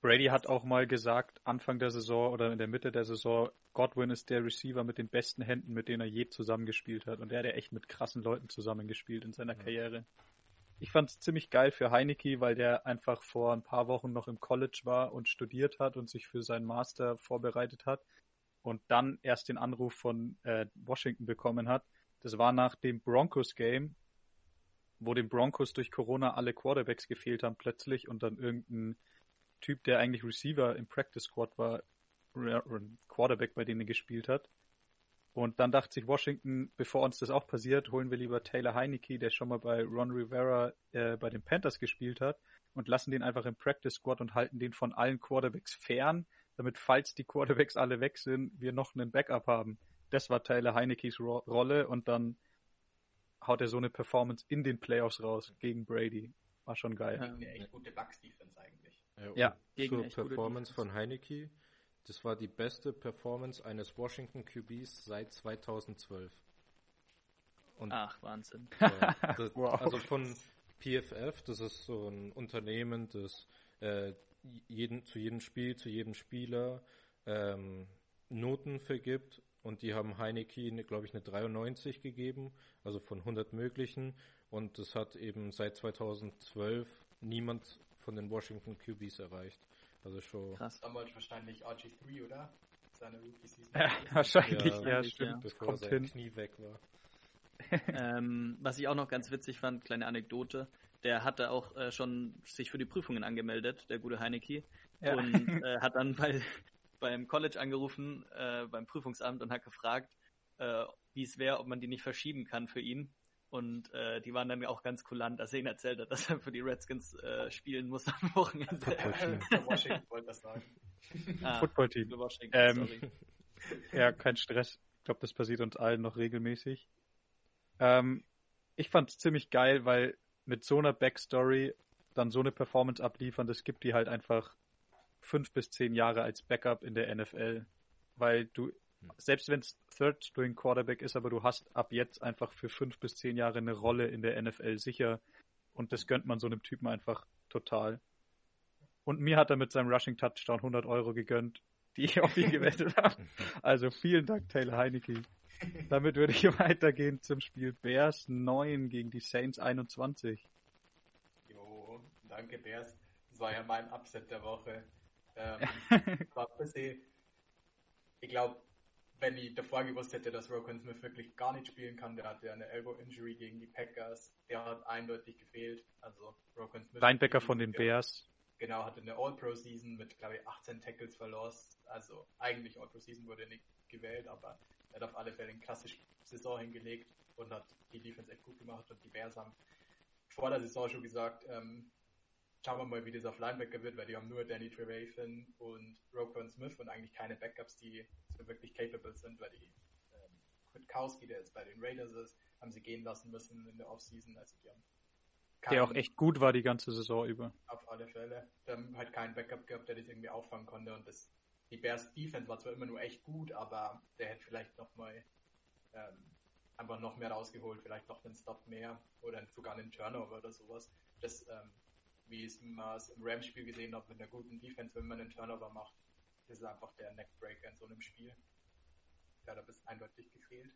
Brady hat auch mal gesagt, Anfang der Saison oder in der Mitte der Saison, Godwin ist der Receiver mit den besten Händen, mit denen er je zusammengespielt hat. Und er hat ja echt mit krassen Leuten zusammengespielt in seiner ja. Karriere. Ich fand es ziemlich geil für Heineke, weil der einfach vor ein paar Wochen noch im College war und studiert hat und sich für seinen Master vorbereitet hat und dann erst den Anruf von äh, Washington bekommen hat. Das war nach dem Broncos-Game, wo den Broncos durch Corona alle Quarterbacks gefehlt haben plötzlich und dann irgendein Typ, der eigentlich Receiver im Practice Squad war, Quarterback bei denen er gespielt hat. Und dann dachte sich Washington, bevor uns das auch passiert, holen wir lieber Taylor Heineke, der schon mal bei Ron Rivera äh, bei den Panthers gespielt hat, und lassen den einfach im Practice Squad und halten den von allen Quarterbacks fern, damit, falls die Quarterbacks alle weg sind, wir noch einen Backup haben. Das war Taylor Heinekes Ro Rolle und dann haut er so eine Performance in den Playoffs raus gegen Brady. war schon geil. Gegen eine echt gute Bucks-Defense eigentlich. Ja, Ja, gegen zur Performance von Heineke. Das war die beste Performance eines Washington QBs seit 2012. Und Ach, Wahnsinn. Ja, das, Wow. Also von PFF, das ist so ein Unternehmen, das äh, jeden, zu jedem Spiel, zu jedem Spieler ähm, Noten vergibt und die haben Heineke, glaube ich, eine 93 gegeben, also von 100 möglichen und das hat eben seit 2012 niemand von den Washington QBs erreicht. Also schon Krass. Damals wahrscheinlich RG3, oder? Seine Rookie-Season. Ja, wahrscheinlich, Ja, ja, stimmt. bevor kommt sein hin. Knie weg war. ähm, was ich auch noch ganz witzig fand, kleine Anekdote, der hatte auch äh, schon sich für die Prüfungen angemeldet, der gute Heineke, Ja. und äh, hat dann bei, beim College angerufen, äh, beim Prüfungsamt und hat gefragt, äh, wie es wäre, ob man die nicht verschieben kann für ihn. Und äh, die waren dann auch ganz kulant, als er ihnen erzählt hat, dass er für die Redskins äh, spielen muss am Wochenende. Für Washington wollte das sagen. ah, Footballteam. für Washington, Ähm, sorry. Ja, kein Stress. Ich glaube, das passiert uns allen noch regelmäßig. Ähm, ich fand es ziemlich geil, weil mit so einer Backstory dann so eine Performance abliefern, das gibt die halt einfach fünf bis zehn Jahre als Backup in der NFL. Weil du, selbst wenn es Third String Quarterback ist, aber du hast ab jetzt einfach für fünf bis zehn Jahre eine Rolle in der NFL sicher. Und das gönnt man so einem Typen einfach total. Und mir hat er mit seinem Rushing Touchdown 100 Euro gegönnt, die ich auf ihn gewettet habe. Also vielen Dank, Taylor Heineke. Damit würde ich weitergehen zum Spiel Bears 9 gegen die Saints 21. Jo, danke Bears. Das war ja mein Upset der Woche. Ähm, war ein bisschen, ich glaube, wenn ich davor gewusst hätte, dass Rokon Smith wirklich gar nicht spielen kann, der hatte eine Elbow-Injury gegen die Packers, der hat eindeutig gefehlt. Also Rokon Smith. Linebacker von den Bears. Genau, hatte eine All-Pro-Season mit, glaube ich, 18 Tackles verlost. Also eigentlich All-Pro-Season wurde nicht gewählt, aber er hat auf alle Fälle eine klassische Saison hingelegt und hat die Defense echt gut gemacht und die Bears haben vor der Saison schon gesagt, ähm, schauen wir mal, wie das auf Linebacker wird, weil die haben nur Danny Trevathan und Roquan Smith und eigentlich keine Backups, die wirklich capable sind, weil die ähm, Kwiatkowski, der jetzt bei den Raiders ist, haben sie gehen lassen müssen in der Offseason, also die haben Der auch echt gut war die ganze Saison über. auf alle Fälle. Die haben halt keinen Backup gehabt, der das irgendwie auffangen konnte und das, die Bears Defense war zwar immer nur echt gut, aber der hätte vielleicht noch mal ähm, einfach noch mehr rausgeholt, vielleicht noch einen Stop mehr oder sogar einen Turnover oder sowas. Das, ähm, wie man es im Rams-Spiel gesehen hat, mit einer guten Defense, wenn man einen Turnover macht, das ist einfach der Neckbreaker in so einem Spiel. Hat ein bisschen eindeutig gefehlt.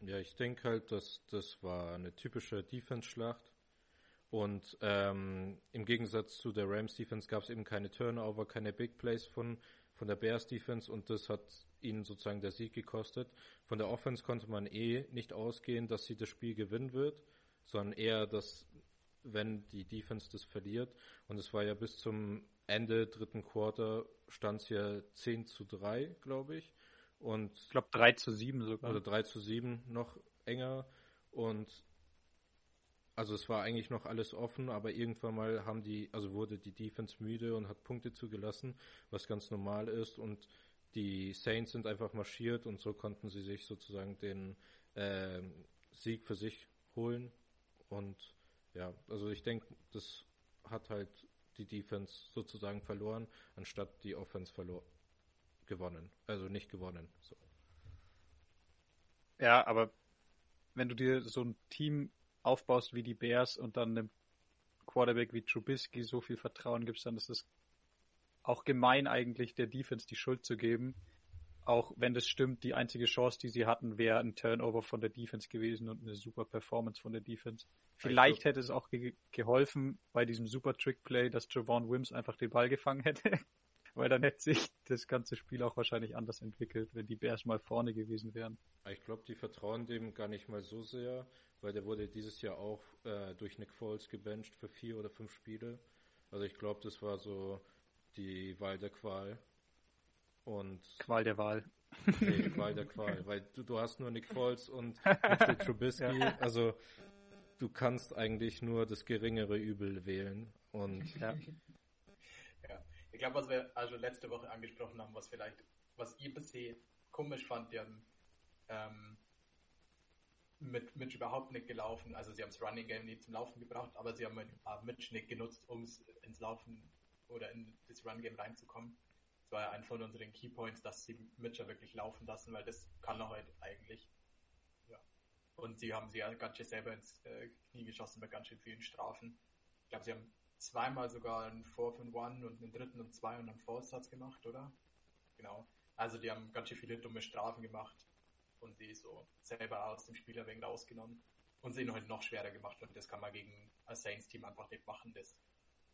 Ja, ich denke halt, dass das war eine typische Defense-Schlacht. Und ähm, im Gegensatz zu der Rams Defense gab es eben keine Turnover, keine Big Plays von, von der Bears Defense und das hat ihnen sozusagen der Sieg gekostet. Von der Offense konnte man eh nicht ausgehen, dass sie das Spiel gewinnen wird, sondern eher, dass wenn die Defense das verliert. Und es war ja bis zum Ende dritten Quarter stand es ja 10 zu 3, glaube ich. Und Ich glaube 3 zu 7 sogar. also 3 zu 7 noch enger und also es war eigentlich noch alles offen, aber irgendwann mal haben die, also wurde die Defense müde und hat Punkte zugelassen, was ganz normal ist und die Saints sind einfach marschiert und so konnten sie sich sozusagen den ähm, Sieg für sich holen und ja, also ich denke, das hat halt die Defense sozusagen verloren, anstatt die Offense verloren gewonnen, also nicht gewonnen. So. Ja, aber wenn du dir so ein Team aufbaust wie die Bears und dann einem Quarterback wie Trubisky so viel Vertrauen gibst, dann ist es auch gemein eigentlich der Defense die Schuld zu geben. Auch wenn das stimmt, die einzige Chance, die sie hatten, wäre ein Turnover von der Defense gewesen und eine super Performance von der Defense. Vielleicht hätte es auch ge geholfen bei diesem super Trick Play, dass Javon Wims einfach den Ball gefangen hätte. Weil dann hätte sich das ganze Spiel auch wahrscheinlich anders entwickelt, wenn die Bears mal vorne gewesen wären. Ich glaube, die vertrauen dem gar nicht mal so sehr, weil der wurde dieses Jahr auch äh, durch Nick Foles gebencht für vier oder fünf Spiele. Also ich glaube, das war so die Wahl der Qual. Und Qual der Wahl. nee, Wahl der Qual, weil du, du hast nur Nick Foles und Mitchell Trubisky, also du kannst eigentlich nur das geringere Übel wählen. Und Ja. Ja, ich glaube, was wir also letzte Woche angesprochen haben, was vielleicht, was ihr bisher komisch fand, die haben, ähm, mit Mitch überhaupt nicht gelaufen. Also sie haben das Running Game nie zum Laufen gebracht, aber sie haben Mitch nicht genutzt, um ins Laufen oder in das Run Game reinzukommen. Das war ja ein von unseren Keypoints, dass sie Mitcher wirklich laufen lassen, weil das kann er heute eigentlich. Ja. Und sie haben sie ja ganz schön selber ins äh, Knie geschossen bei ganz schön vielen Strafen. Ich glaube, sie haben zweimal sogar einen Fourth and One und einen dritten und zwei und einen Vorsatz gemacht, oder? Genau. Also die haben ganz schön viele dumme Strafen gemacht und sie so selber aus dem Spiel ein wenig rausgenommen und sie halt noch schwerer gemacht und das kann man gegen ein Saints-Team einfach nicht machen, das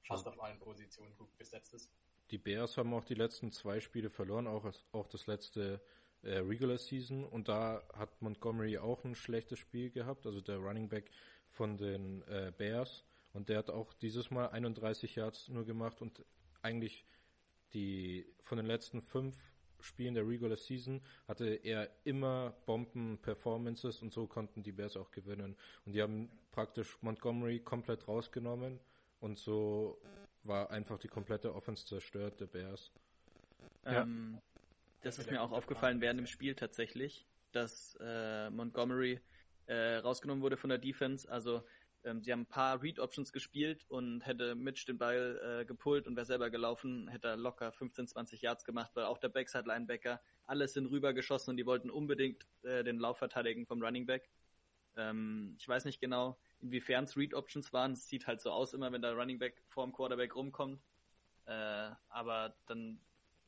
fast auf allen Positionen gut besetzt ist. Die Bears haben auch die letzten zwei Spiele verloren, auch, auch das letzte äh, Regular Season und da hat Montgomery auch ein schlechtes Spiel gehabt, also der Running Back von den äh, Bears und der hat auch dieses Mal 31 Yards nur gemacht und eigentlich die von den letzten fünf Spielen der Regular Season hatte er immer Bomben-Performances und so konnten die Bears auch gewinnen. Und die haben praktisch Montgomery komplett rausgenommen und so war einfach die komplette Offense zerstört der Bears. Ähm, das ist mir auch aufgefallen während dem Spiel tatsächlich, dass äh, Montgomery äh, rausgenommen wurde von der Defense. Also ähm, sie haben ein paar Read-Options gespielt und hätte Mitch den Ball äh, gepullt und wäre selber gelaufen, hätte er locker 15, 20 Yards gemacht, weil auch der Backside-Linebacker, alles sind rübergeschossen und die wollten unbedingt äh, den Lauf verteidigen vom Running Back. Ähm, ich weiß nicht genau, inwiefern es Read-Options waren. Es sieht halt so aus immer, wenn der Running Back vorm Quarterback rumkommt. Äh, aber dann,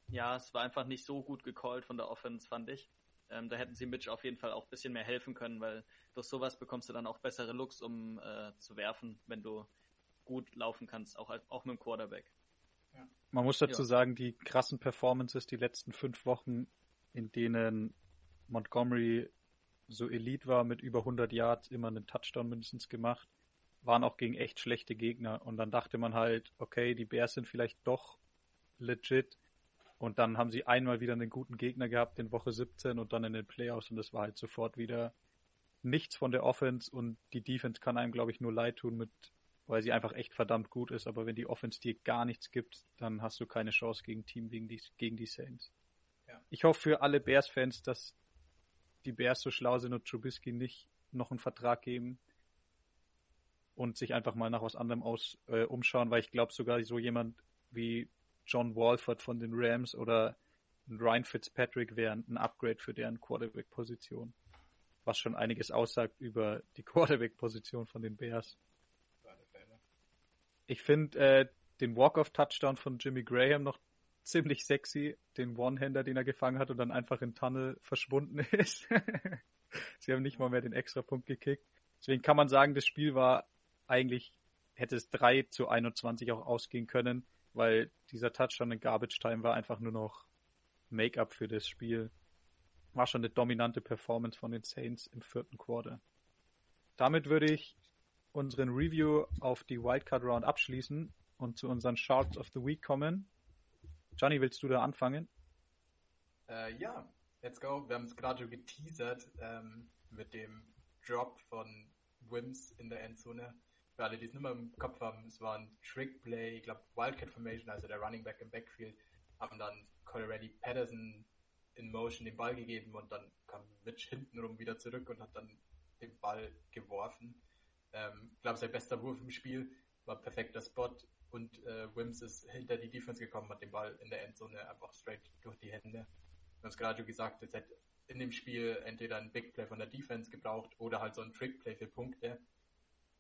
ja, es war einfach nicht so gut gecallt von der Offense, fand ich. Ähm, da hätten sie Mitch auf jeden Fall auch ein bisschen mehr helfen können, weil durch sowas bekommst du dann auch bessere Looks, um äh, zu werfen, wenn du gut laufen kannst, auch, auch mit dem Quarterback. Ja. Man muss dazu ja. sagen, die krassen Performances die letzten fünf Wochen, in denen Montgomery so Elite war, mit über 100 Yards immer einen Touchdown mindestens gemacht, waren auch gegen echt schlechte Gegner. Und dann dachte man halt, okay, die Bears sind vielleicht doch legit. Und dann haben sie einmal wieder einen guten Gegner gehabt in Woche 17 und dann in den Playoffs und das war halt sofort wieder nichts von der Offense und die Defense kann einem, glaube ich, nur leid tun, mit, weil sie einfach echt verdammt gut ist. Aber wenn die Offense dir gar nichts gibt, dann hast du keine Chance gegen Team gegen die, gegen die Saints. Ja. Ich hoffe für alle Bears-Fans, dass die Bears so schlau sind und Trubisky nicht noch einen Vertrag geben und sich einfach mal nach was anderem aus äh, umschauen, weil ich glaube sogar so jemand wie John Walford von den Rams oder Ryan Fitzpatrick wären ein Upgrade für deren Quarterback-Position. Was schon einiges aussagt über die Quarterback-Position von den Bears. Ich finde äh, den Walk-Off-Touchdown von Jimmy Graham noch ziemlich sexy, den One-Hander, den er gefangen hat und dann einfach in Tunnel verschwunden ist. Sie haben nicht mal mehr den Extrapunkt gekickt. Deswegen kann man sagen, das Spiel war eigentlich, hätte es 3 zu 21 auch ausgehen können weil dieser Touchdown in Garbage Time war einfach nur noch Make-up für das Spiel. War schon eine dominante Performance von den Saints im vierten Quarter. Damit würde ich unseren Review auf die Wildcard Round abschließen und zu unseren Shards of the Week kommen. Johnny, willst du da anfangen? Äh, ja, let's go. Wir haben es gerade geteasert ähm, mit dem Drop von Wims in der Endzone für alle, die es nicht mehr im Kopf haben, es war ein Trick-Play, ich glaube Wildcat Formation, also der Running Back im Backfield, haben dann Colorado Patterson in Motion den Ball gegeben und dann kam Mitch hintenrum wieder zurück und hat dann den Ball geworfen. Ähm, ich glaube, sein bester Wurf im Spiel war perfekter Spot und äh, Wims ist hinter die Defense gekommen, hat den Ball in der Endzone einfach straight durch die Hände. Du hast gerade gesagt, es hätte in dem Spiel entweder ein Big Play von der Defense gebraucht oder halt so ein Trick Play für Punkte.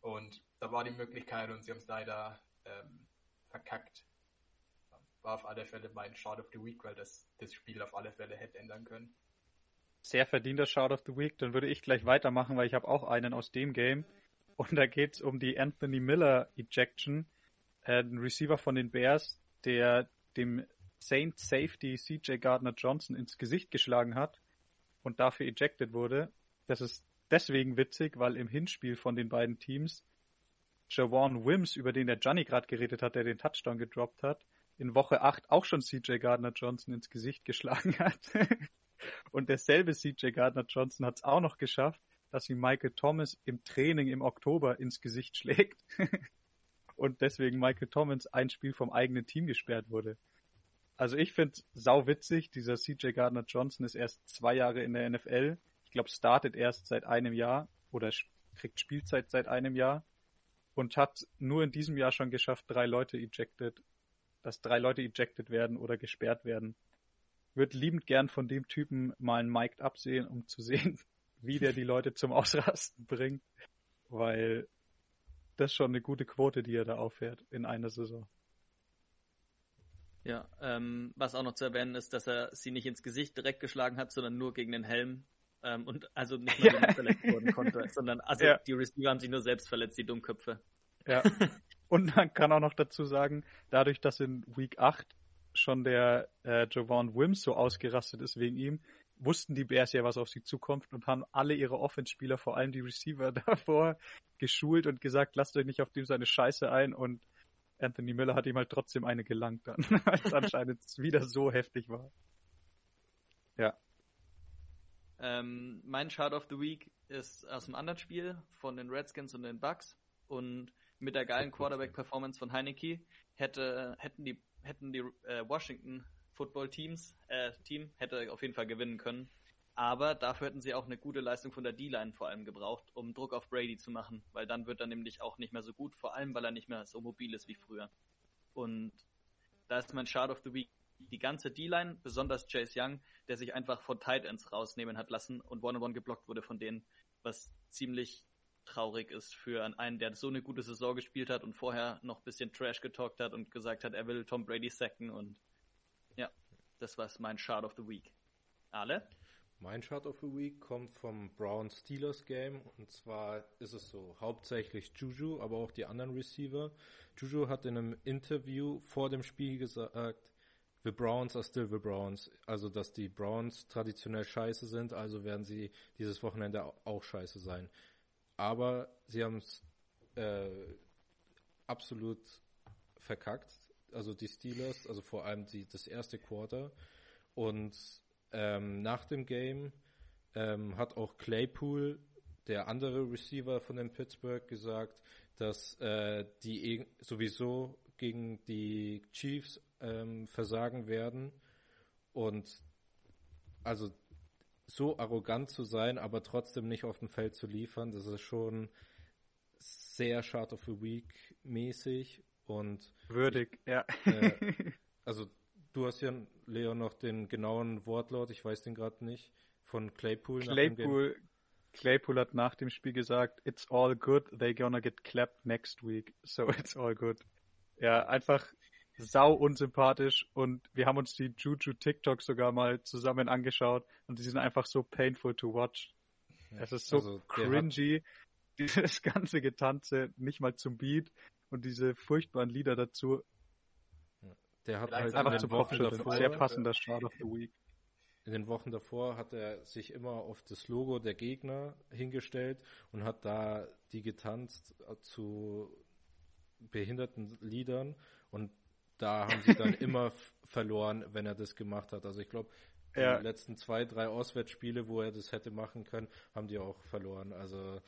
Und da war die Möglichkeit und sie haben es leider ähm, verkackt. War auf alle Fälle mein Shot of the Week, weil das das Spiel auf alle Fälle hätte ändern können. Sehr verdienter Shot of the Week. Dann würde ich gleich weitermachen, weil ich habe auch einen aus dem Game. Und da geht es um die Anthony Miller Ejection. Äh, ein Receiver von den Bears, der dem Saint Safety CJ Gardner Johnson ins Gesicht geschlagen hat und dafür ejected wurde. Das ist deswegen witzig, weil im Hinspiel von den beiden Teams Jawan Wims, über den der Johnny gerade geredet hat, der den Touchdown gedroppt hat, in Woche 8 auch schon CJ Gardner Johnson ins Gesicht geschlagen hat. Und derselbe CJ Gardner Johnson hat es auch noch geschafft, dass ihm Michael Thomas im Training im Oktober ins Gesicht schlägt. Und deswegen Michael Thomas ein Spiel vom eigenen Team gesperrt wurde. Also ich finde sau witzig, dieser CJ Gardner Johnson ist erst zwei Jahre in der NFL glaube, startet erst seit einem Jahr oder kriegt Spielzeit seit einem Jahr und hat nur in diesem Jahr schon geschafft, drei Leute ejected, dass drei Leute ejected werden oder gesperrt werden. Wird liebend gern von dem Typen mal ein Mic'd absehen, um zu sehen, wie der die Leute zum Ausrasten bringt, weil das ist schon eine gute Quote, die er da auffährt in einer Saison. Ja, ähm, was auch noch zu erwähnen ist, dass er sie nicht ins Gesicht direkt geschlagen hat, sondern nur gegen den Helm. Ähm, und also nicht mal ja. verletzt worden konnte, sondern also ja. die Receiver haben sich nur selbst verletzt, die Dummköpfe. Ja. und man kann auch noch dazu sagen, dadurch, dass in Week 8 schon der äh, Javon Wims so ausgerastet ist wegen ihm, wussten die Bears ja, was auf sie zukommt und haben alle ihre Offense-Spieler, vor allem die Receiver davor, geschult und gesagt, lasst euch nicht auf dem seine Scheiße ein und Anthony Miller hat ihm halt trotzdem eine gelangt dann, weil es anscheinend wieder so heftig war. Ja. Ähm, mein Chart of the Week ist aus einem anderen Spiel von den Redskins und den Bucks und mit der geilen Quarterback-Performance von Heineke hätte, hätten die, hätten die äh, Washington Football Teams, äh, Team hätte auf jeden Fall gewinnen können. Aber dafür hätten sie auch eine gute Leistung von der D-Line vor allem gebraucht, um Druck auf Brady zu machen, weil dann wird er nämlich auch nicht mehr so gut, vor allem weil er nicht mehr so mobil ist wie früher. Und da ist mein Shard of the Week die ganze D-Line, besonders Chase Young, der sich einfach von Tight Ends rausnehmen hat lassen und One-on-One geblockt wurde von denen, was ziemlich traurig ist für einen, der so eine gute Saison gespielt hat und vorher noch ein bisschen Trash getalkt hat und gesagt hat, er will Tom Brady sacken und das war mein Shard of the Week. Ale? Mein Chart of the Week kommt vom Brown Steelers Game und zwar ist es so hauptsächlich Juju, aber auch die anderen Receiver. Juju hat in einem Interview vor dem Spiel gesagt, the Browns are still the Browns, also dass die Browns traditionell scheiße sind, also werden sie dieses Wochenende auch scheiße sein. Aber sie haben es äh, absolut verkackt, also die Steelers, also vor allem die, das erste Quarter und ähm, nach dem Game ähm, hat auch Claypool, der andere Receiver von den Pittsburgh, gesagt, dass äh, die sowieso gegen die Chiefs ähm, versagen werden. Und also so arrogant zu sein, aber trotzdem nicht auf dem Feld zu liefern, das ist schon sehr Chart of the Week mäßig und würdig, ja. Äh, also Du hast ja, Leon, noch den genauen Wortlaut, ich weiß den gerade nicht, von Claypool. Claypool, Claypool hat nach dem Spiel gesagt, it's all good, they gonna get clapped next week, so it's all good. Ja, einfach sau unsympathisch und wir haben uns die Juju TikTok sogar mal zusammen angeschaut und die sind einfach so painful to watch. Es ist so also, cringy, dieses ganze Getanze, nicht mal zum Beat und diese furchtbaren Lieder dazu. Der hat halt einfach zu Wochen davor, sehr passender Start of the Week. In den Wochen davor hat er sich immer auf das Logo der Gegner hingestellt und hat da die getanzt zu behinderten Liedern und da haben sie dann immer verloren, wenn er das gemacht hat. Also ich glaube, die ja. letzten zwei, drei Auswärtsspiele, wo er das hätte machen können, haben die auch verloren. Also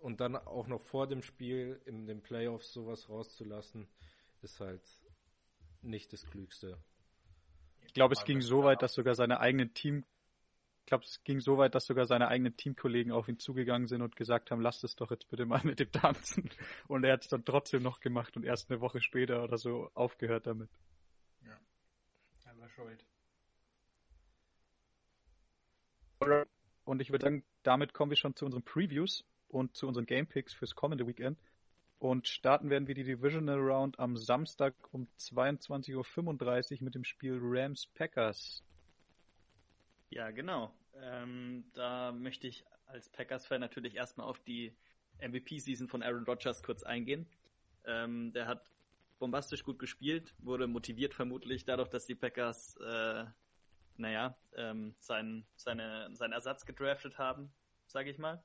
und dann auch noch vor dem Spiel in den Playoffs sowas rauszulassen, ist halt nicht das Klügste. Ich glaube, es ging so weit, dass sogar seine eigenen Team, ich glaube, es ging so weit, dass sogar seine eigenen Teamkollegen auf ihn zugegangen sind und gesagt haben, lasst es doch jetzt bitte mal mit dem Tanzen. Und er hat es dann trotzdem noch gemacht und erst eine Woche später oder so aufgehört damit. Ja, er war schuld. Und ich würde sagen, damit kommen wir schon zu unseren Previews und zu unseren Game Picks fürs kommende Weekend. Und starten werden wir die Divisional Round am Samstag um 22.35 Uhr mit dem Spiel Rams Packers. Ja, genau. Ähm, da möchte ich als Packers-Fan natürlich erstmal auf die MVP-Season von Aaron Rodgers kurz eingehen. Ähm, der hat bombastisch gut gespielt, wurde motiviert vermutlich dadurch, dass die Packers, äh, naja, ähm, sein, seine, seinen Ersatz gedraftet haben, sage ich mal.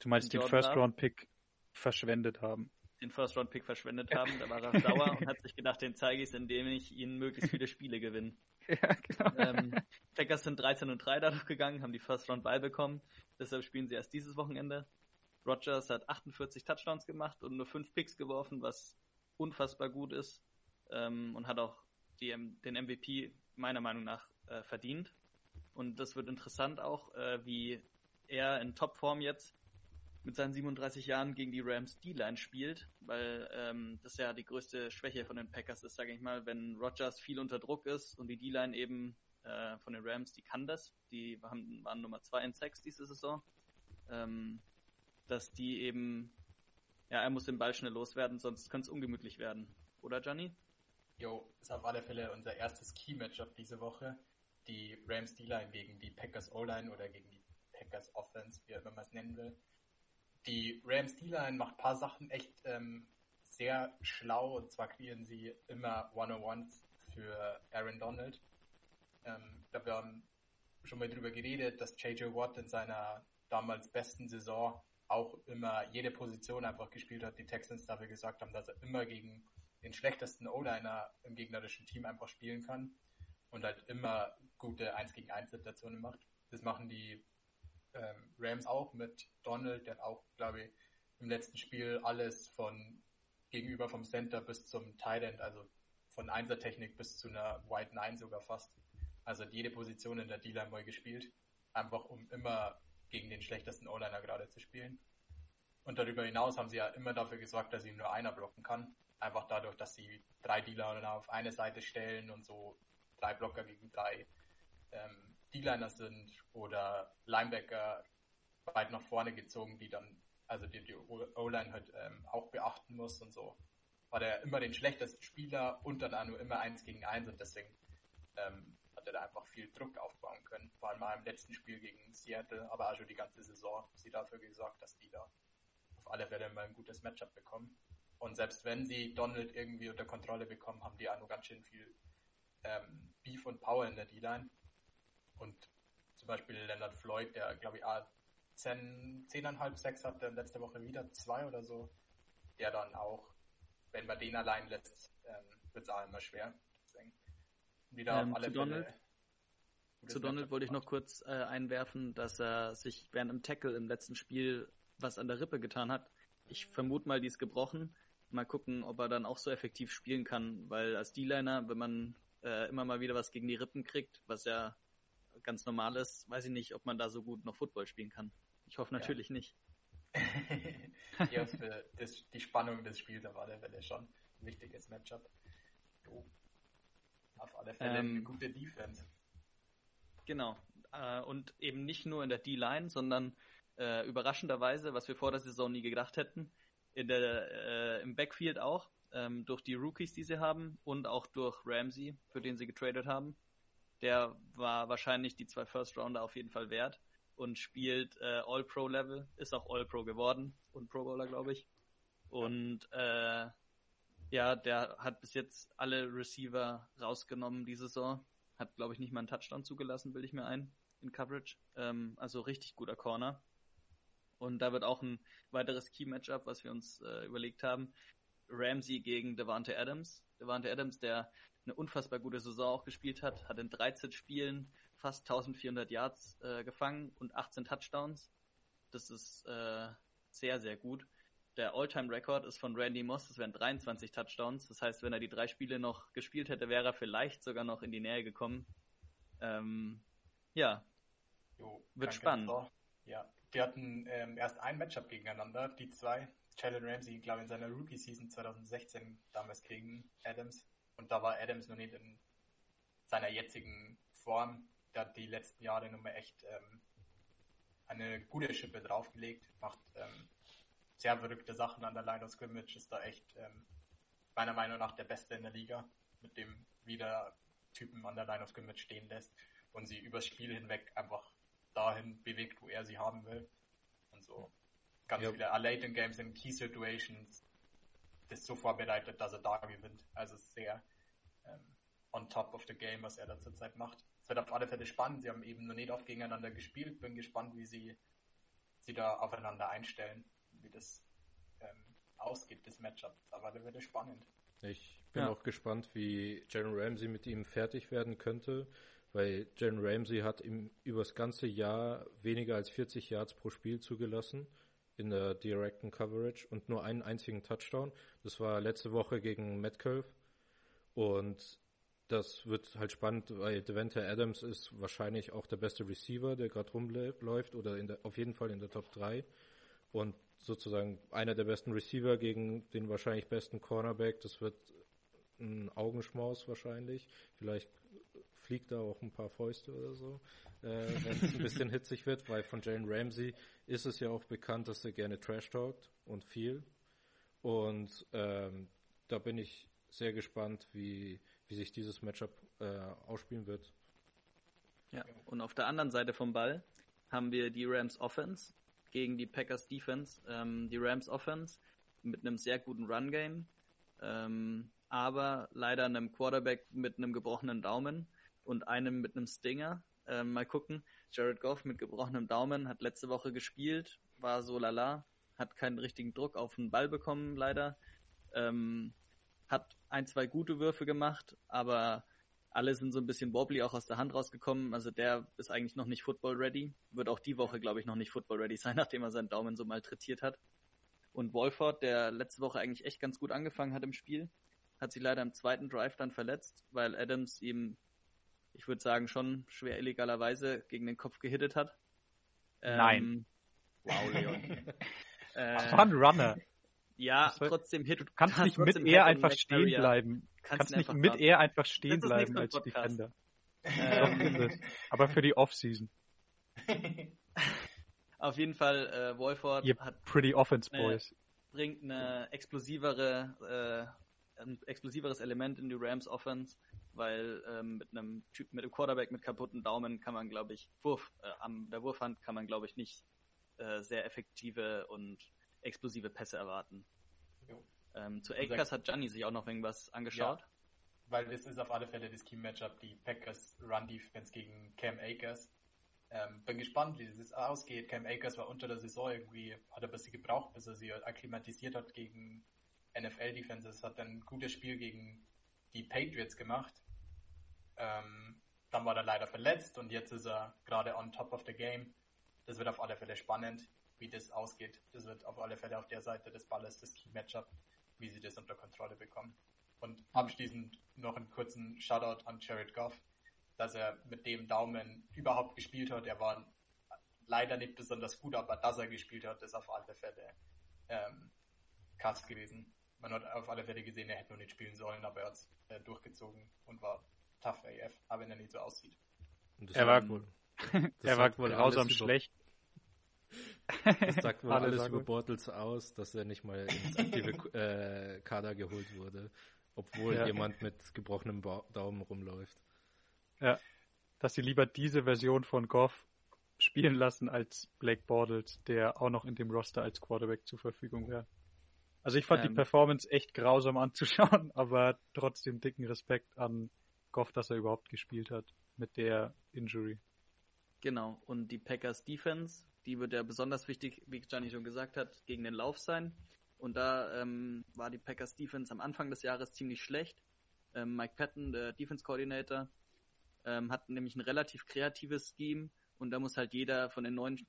Du meinst den First-Round-Pick verschwendet haben? den First-Round-Pick verschwendet haben. Da war er sauer und hat sich gedacht, den zeige ich es, indem ich ihnen möglichst viele Spiele gewinne. Ja, genau. Ähm, Packers sind 13 und 3 dadurch gegangen, haben die First-Round ball bekommen. Deshalb spielen sie erst dieses Wochenende. Rogers hat 48 Touchdowns gemacht und nur 5 Picks geworfen, was unfassbar gut ist. Ähm, und hat auch die, den MVP meiner Meinung nach äh, verdient. Und das wird interessant auch, äh, wie er in Topform jetzt mit seinen 37 Jahren gegen die Rams D-Line spielt, weil ähm, das ja die größte Schwäche von den Packers ist, sage ich mal, wenn Rogers viel unter Druck ist und die D-Line eben äh, von den Rams, die kann das, die waren, waren Nummer zwei in Sex diese Saison, ähm, dass die eben, ja, er muss den Ball schnell loswerden, sonst könnte es ungemütlich werden. Oder, Johnny? Jo, ist auf alle Fälle unser erstes Key-Matchup diese Woche. Die Rams D-Line gegen die Packers O-Line oder gegen die Packers Offense, wie man es nennen will. Die Rams D-Line macht ein paar Sachen echt ähm, sehr schlau und zwar kreieren sie immer One-on-Ones für Aaron Donald. Ähm, ich glaube, wir haben schon mal drüber geredet, dass JJ Watt in seiner damals besten Saison auch immer jede Position einfach gespielt hat. Die Texans dafür gesagt haben, dass er immer gegen den schlechtesten O-Liner im gegnerischen Team einfach spielen kann und halt immer gute 1 gegen 1 Situationen macht. Das machen die ähm, Rams auch mit Donald, der auch, glaube ich, im letzten Spiel alles von gegenüber vom Center bis zum Tight End, also von Einsertechnik bis zu einer White Nine sogar fast. Also hat jede Position in der D-Line mal gespielt, einfach um immer gegen den schlechtesten O-Liner gerade zu spielen. Und darüber hinaus haben sie ja immer dafür gesorgt, dass ihn nur einer blocken kann. Einfach dadurch, dass sie drei D-Liner auf eine Seite stellen und so drei Blocker gegen drei ähm, D-Liner sind oder Linebacker weit nach vorne gezogen, die dann, also die, die O-Line halt ähm, auch beachten muss und so. War der immer den schlechtesten Spieler und dann auch nur immer eins gegen eins und deswegen ähm, hat er da einfach viel Druck aufbauen können. Vor allem mal im letzten Spiel gegen Seattle, aber auch schon die ganze Saison sie dafür gesorgt, dass die da auf alle Fälle mal ein gutes Matchup bekommen. Und selbst wenn sie Donald irgendwie unter Kontrolle bekommen, haben die auch nur ganz schön viel ähm, Beef und Power in der D-Line. Und zum Beispiel Leonard Floyd, der glaube ich 10, 10,5 6 hat, der letzte Woche wieder zwei oder so, der dann auch, wenn man den allein lässt, ähm, wird es auch immer schwer. Deswegen wieder ähm, auf alle zu Donald, zu Donald wollte ich noch kurz äh, einwerfen, dass er sich während dem Tackle im letzten Spiel was an der Rippe getan hat. Ich vermute mal, die ist gebrochen. Mal gucken, ob er dann auch so effektiv spielen kann, weil als D-Liner, wenn man äh, immer mal wieder was gegen die Rippen kriegt, was ja ganz normal ist, weiß ich nicht, ob man da so gut noch Football spielen kann. Ich hoffe natürlich ja. nicht. ja, für das, die Spannung des Spiels auf alle Fälle schon ein wichtiges Matchup. Jo. Auf alle Fälle ähm, eine gute Defense. Genau. Äh, und eben nicht nur in der D-Line, sondern äh, überraschenderweise, was wir vor der Saison nie gedacht hätten, in der, äh, im Backfield auch, ähm, durch die Rookies, die sie haben und auch durch Ramsey, für den sie getradet haben. Der war wahrscheinlich die zwei First Rounder auf jeden Fall wert und spielt äh, All-Pro-Level, ist auch All-Pro geworden und Pro Bowler, glaube ich. Und äh, ja, der hat bis jetzt alle Receiver rausgenommen diese Saison. Hat, glaube ich, nicht mal einen Touchdown zugelassen, will ich mir ein, in Coverage. Ähm, also richtig guter Corner. Und da wird auch ein weiteres Key-Matchup, was wir uns äh, überlegt haben. Ramsey gegen Devante Adams. Devante Adams, der eine unfassbar gute Saison auch gespielt hat, hat in 13 Spielen fast 1400 Yards äh, gefangen und 18 Touchdowns. Das ist äh, sehr, sehr gut. Der All-Time-Record ist von Randy Moss, das wären 23 Touchdowns. Das heißt, wenn er die drei Spiele noch gespielt hätte, wäre er vielleicht sogar noch in die Nähe gekommen. Ähm, ja, jo, wird spannend. Ja, die hatten ähm, erst ein Matchup gegeneinander, die zwei. Jalen Ramsey, glaube ich, in seiner Rookie-Season 2016 damals gegen Adams. Und da war Adams noch nicht in seiner jetzigen Form. Der hat die letzten Jahre nochmal echt ähm, eine gute Schippe draufgelegt, macht ähm, sehr verrückte Sachen an der Line of Scrimmage, ist da echt ähm, meiner Meinung nach der Beste in der Liga, mit dem wieder Typen an der Line of Scrimmage stehen lässt und sie übers Spiel hinweg einfach dahin bewegt, wo er sie haben will. Und so ganz ja. viele late in Games in Key Situations das so vorbereitet, dass er da gewinnt. Also sehr ähm, on top of the game, was er da zurzeit macht. Es wird auf alle Fälle spannend. Sie haben eben noch nicht oft gegeneinander gespielt. Bin gespannt, wie sie sie da aufeinander einstellen, wie das ähm, ausgeht, das Matchup. Aber da wird es spannend. Ich bin ja. auch gespannt, wie Jalen Ramsey mit ihm fertig werden könnte, weil Jalen Ramsey hat ihm übers ganze Jahr weniger als 40 Yards pro Spiel zugelassen in der direkten Coverage und nur einen einzigen Touchdown. Das war letzte Woche gegen Metcalf. Und das wird halt spannend, weil Devante Adams ist wahrscheinlich auch der beste Receiver, der gerade rumläuft oder der, auf jeden Fall in der Top 3. und sozusagen einer der besten Receiver gegen den wahrscheinlich besten Cornerback. Das wird ein Augenschmaus wahrscheinlich. Vielleicht fliegt da auch ein paar Fäuste oder so, äh, wenn es ein bisschen hitzig wird, weil von Jalen Ramsey ist es ja auch bekannt, dass er gerne Trash talkt und viel. Und ähm, da bin ich sehr gespannt, wie, wie sich dieses Matchup äh, ausspielen wird. Ja, und auf der anderen Seite vom Ball haben wir die Rams Offense gegen die Packers Defense. Ähm, die Rams Offense mit einem sehr guten Run Game, ähm, aber leider einem Quarterback mit einem gebrochenen Daumen und einem mit einem Stinger. Ähm, mal gucken. Jared Goff mit gebrochenem Daumen hat letzte Woche gespielt, war so lala, hat keinen richtigen Druck auf den Ball bekommen, leider. Ähm, hat ein, zwei gute Würfe gemacht, aber alle sind so ein bisschen wobbly auch aus der Hand rausgekommen. Also der ist eigentlich noch nicht Football ready. Wird auch die Woche, glaube ich, noch nicht Football ready sein, nachdem er seinen Daumen so malträtiert hat. Und Wolford, der letzte Woche eigentlich echt ganz gut angefangen hat im Spiel, hat sich leider im zweiten Drive dann verletzt, weil Adams ihm ich würde sagen, schon schwer illegalerweise gegen den Kopf gehittet hat. Ähm, Nein. Wow, Leon. äh, ein Runner. Ja, war, trotzdem Hit. Du kannst nicht mit er einfach stehen bleiben. Du kannst nicht mit er einfach stehen bleiben als Defender. Ähm, Aber für die Offseason. Auf jeden Fall, äh, Wolford hat pretty offense boys. Bringt eine explosivere, äh, ein explosiveres Element in die Rams Offense weil ähm, mit einem Typ mit einem Quarterback mit kaputten Daumen kann man, glaube ich, Wurf, äh, am der Wurfhand kann man, glaube ich, nicht äh, sehr effektive und explosive Pässe erwarten. Ähm, zu Akers hat Gianni sich auch noch irgendwas angeschaut. Ja, weil das ist auf alle Fälle das Key-Matchup, die Packers Run Defense gegen Cam Akers. Ähm, bin gespannt, wie das ausgeht. Cam Akers war unter der Saison irgendwie, hat er ein bisschen gebraucht, bis er sich akklimatisiert hat gegen NFL-Defenses, hat dann ein gutes Spiel gegen die Patriots gemacht. Ähm, dann war er leider verletzt und jetzt ist er gerade on top of the game. Das wird auf alle Fälle spannend, wie das ausgeht. Das wird auf alle Fälle auf der Seite des Balles das Key-Matchup, wie sie das unter Kontrolle bekommen. Und abschließend noch einen kurzen Shoutout an Jared Goff, dass er mit dem Daumen überhaupt gespielt hat. Er war leider nicht besonders gut, aber dass er gespielt hat, ist auf alle Fälle ähm, krass gewesen. Man hat auf alle Fälle gesehen, er hätte nur nicht spielen sollen, aber er hat es äh, durchgezogen und war tough AF, aber wenn er nicht so aussieht. Er war, wohl, er war wohl grausam schlecht. Das sagt wohl alles sagen. über Bortles aus, dass er nicht mal ins aktive äh, Kader geholt wurde, obwohl ja. jemand mit gebrochenem ba Daumen rumläuft. Ja, dass sie lieber diese Version von Goff spielen lassen als Blake Bortles, der auch noch in dem Roster als Quarterback zur Verfügung wäre. Also ich fand ähm, die Performance echt grausam anzuschauen, aber trotzdem dicken Respekt an Goff, dass er überhaupt gespielt hat mit der Injury. Genau, und die Packers Defense, die wird ja besonders wichtig, wie Gianni schon gesagt hat, gegen den Lauf sein. Und da ähm, war die Packers Defense am Anfang des Jahres ziemlich schlecht. Ähm, Mike Patton, der Defense Coordinator, ähm, hat nämlich ein relativ kreatives Scheme und da muss halt jeder von den neuen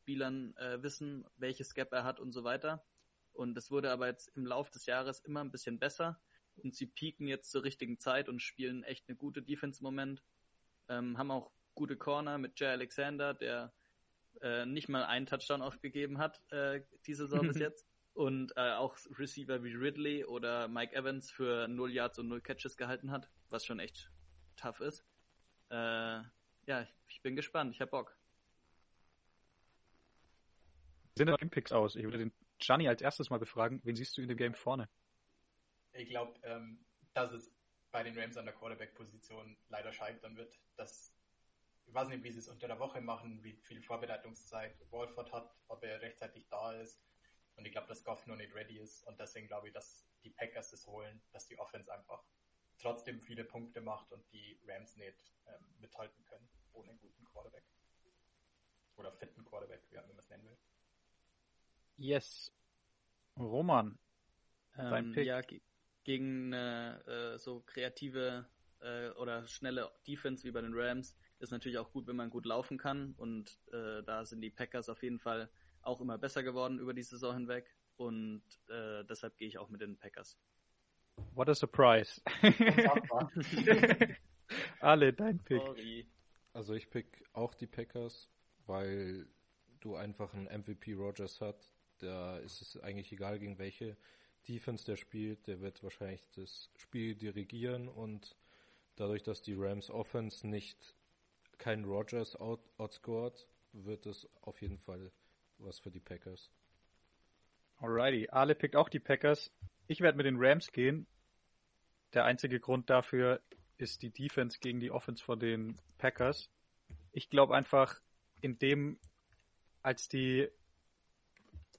Spielern äh, wissen, welches Gap er hat und so weiter. Und es wurde aber jetzt im Laufe des Jahres immer ein bisschen besser. Und sie pieken jetzt zur richtigen Zeit und spielen echt eine gute Defense im Moment. Ähm, haben auch gute Corner mit Jay Alexander, der äh, nicht mal einen Touchdown aufgegeben hat äh, diese Saison bis jetzt. Und äh, auch Receiver wie Ridley oder Mike Evans für 0 Yards und 0 Catches gehalten hat, was schon echt tough ist. Äh, ja, ich bin gespannt, ich hab Bock. Sind denn Picks aus? Ich würde den Gianni als erstes mal befragen, wen siehst du in dem Game vorne? Ich glaube, ähm, dass es bei den Rams an der Quarterback-Position leider scheitern wird. Dass, ich weiß nicht, wie sie es unter der Woche machen, wie viel Vorbereitungszeit Wolford hat, ob er rechtzeitig da ist. Und ich glaube, dass Goff noch nicht ready ist. Und deswegen glaube ich, dass die Packers das holen, dass die Offense einfach trotzdem viele Punkte macht und die Rams nicht ähm, mithalten können, ohne einen guten Quarterback. Oder fitten Quarterback, wie man es nennen will. Yes. Roman, dein ähm, Pick. Ja, gegen eine äh, so kreative äh, oder schnelle Defense wie bei den Rams ist natürlich auch gut, wenn man gut laufen kann. Und äh, da sind die Packers auf jeden Fall auch immer besser geworden über die Saison hinweg. Und äh, deshalb gehe ich auch mit den Packers. What a surprise. Alle, dein Pick. Sorry. Also ich pick auch die Packers, weil du einfach einen MVP Rogers hat, Da ist es eigentlich egal, gegen welche Defense der spielt. Der wird wahrscheinlich das Spiel dirigieren und dadurch, dass die Rams Offense nicht kein Rogers out, outscored, wird es auf jeden Fall was für die Packers. Alrighty, Ale pickt auch die Packers. Ich werde mit den Rams gehen. Der einzige Grund dafür ist die Defense gegen die Offense von den Packers. Ich glaube einfach, in dem, als die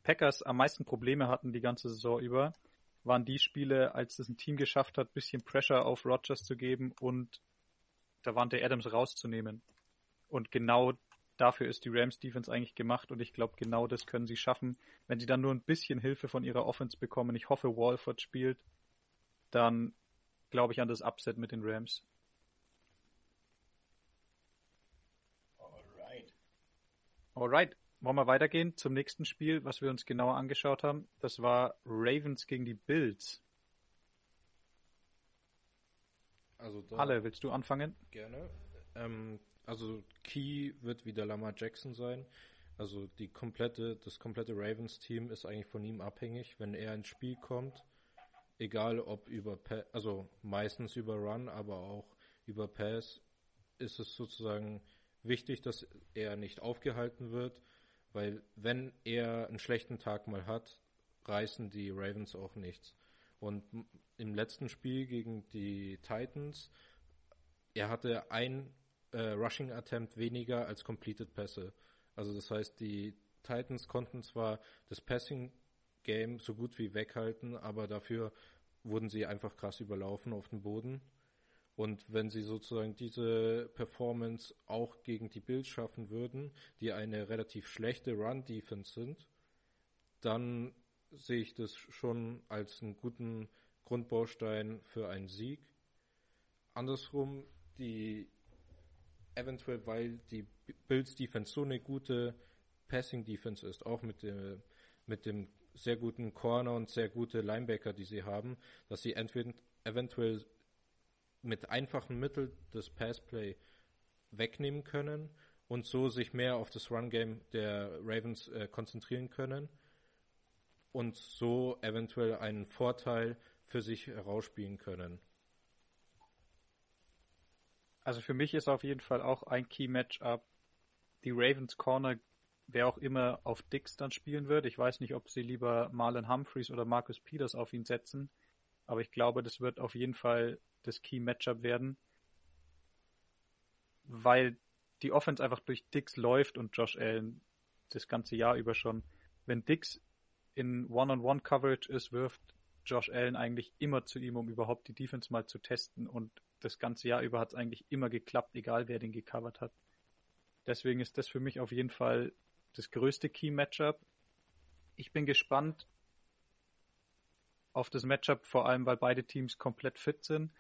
Packers am meisten Probleme hatten die ganze Saison über, waren die Spiele, als es ein Team geschafft hat, bisschen Pressure auf Rodgers zu geben und da waren der Adams rauszunehmen. Und genau dafür ist die Rams Defense eigentlich gemacht und ich glaube, genau das können sie schaffen. Wenn sie dann nur ein bisschen Hilfe von ihrer Offense bekommen, ich hoffe, Walford spielt, dann glaube ich an das Upset mit den Rams. Alright. Alright. Wollen wir weitergehen zum nächsten Spiel, was wir uns genauer angeschaut haben? Das war Ravens gegen die Bills. Also da Alle, willst du anfangen? gerne. Ähm, also Key wird wieder Lamar Jackson sein. Also die komplette, das komplette Ravens-Team ist eigentlich von ihm abhängig, wenn er ins Spiel kommt. Egal ob über, Pa- also meistens über Run, aber auch über Pass, ist es sozusagen wichtig, dass er nicht aufgehalten wird, weil wenn er einen schlechten Tag mal hat, reißen die Ravens auch nichts. Und im letzten Spiel gegen die Titans, er hatte ein äh, Rushing Attempt weniger als Completed Pässe. Also das heißt, die Titans konnten zwar das Passing Game so gut wie weghalten, aber dafür wurden sie einfach krass überlaufen auf dem Boden. Und wenn sie sozusagen diese Performance auch gegen die Bills schaffen würden, die eine relativ schlechte Run-Defense sind, dann sehe ich das schon als einen guten Grundbaustein für einen Sieg. Andersrum, die eventuell, weil die Bills Defense so eine gute Passing Defense ist, auch mit dem, mit dem sehr guten Corner und sehr gute Linebacker, die sie haben, dass sie entweder eventuell mit einfachen Mitteln das Passplay wegnehmen können und so sich mehr auf das Run Game der Ravens äh, konzentrieren können und so eventuell einen Vorteil für sich herausspielen können. Also für mich ist auf jeden Fall auch ein Key-Matchup die Ravens Corner, wer auch immer auf Dix dann spielen wird. Ich weiß nicht, ob sie lieber Marlon Humphreys oder Marcus Peters auf ihn setzen, aber ich glaube, das wird auf jeden Fall das Key-Matchup werden, weil die Offense einfach durch Dix läuft und Josh Allen das ganze Jahr über schon. Wenn Dix in One-on-One-Coverage ist, wirft Josh Allen eigentlich immer zu ihm, um überhaupt die Defense mal zu testen und das ganze Jahr über hat es eigentlich immer geklappt, egal wer den gecovert hat. Deswegen ist das für mich auf jeden Fall das größte Key-Matchup. Ich bin gespannt auf das Matchup, vor allem weil beide Teams komplett fit sind.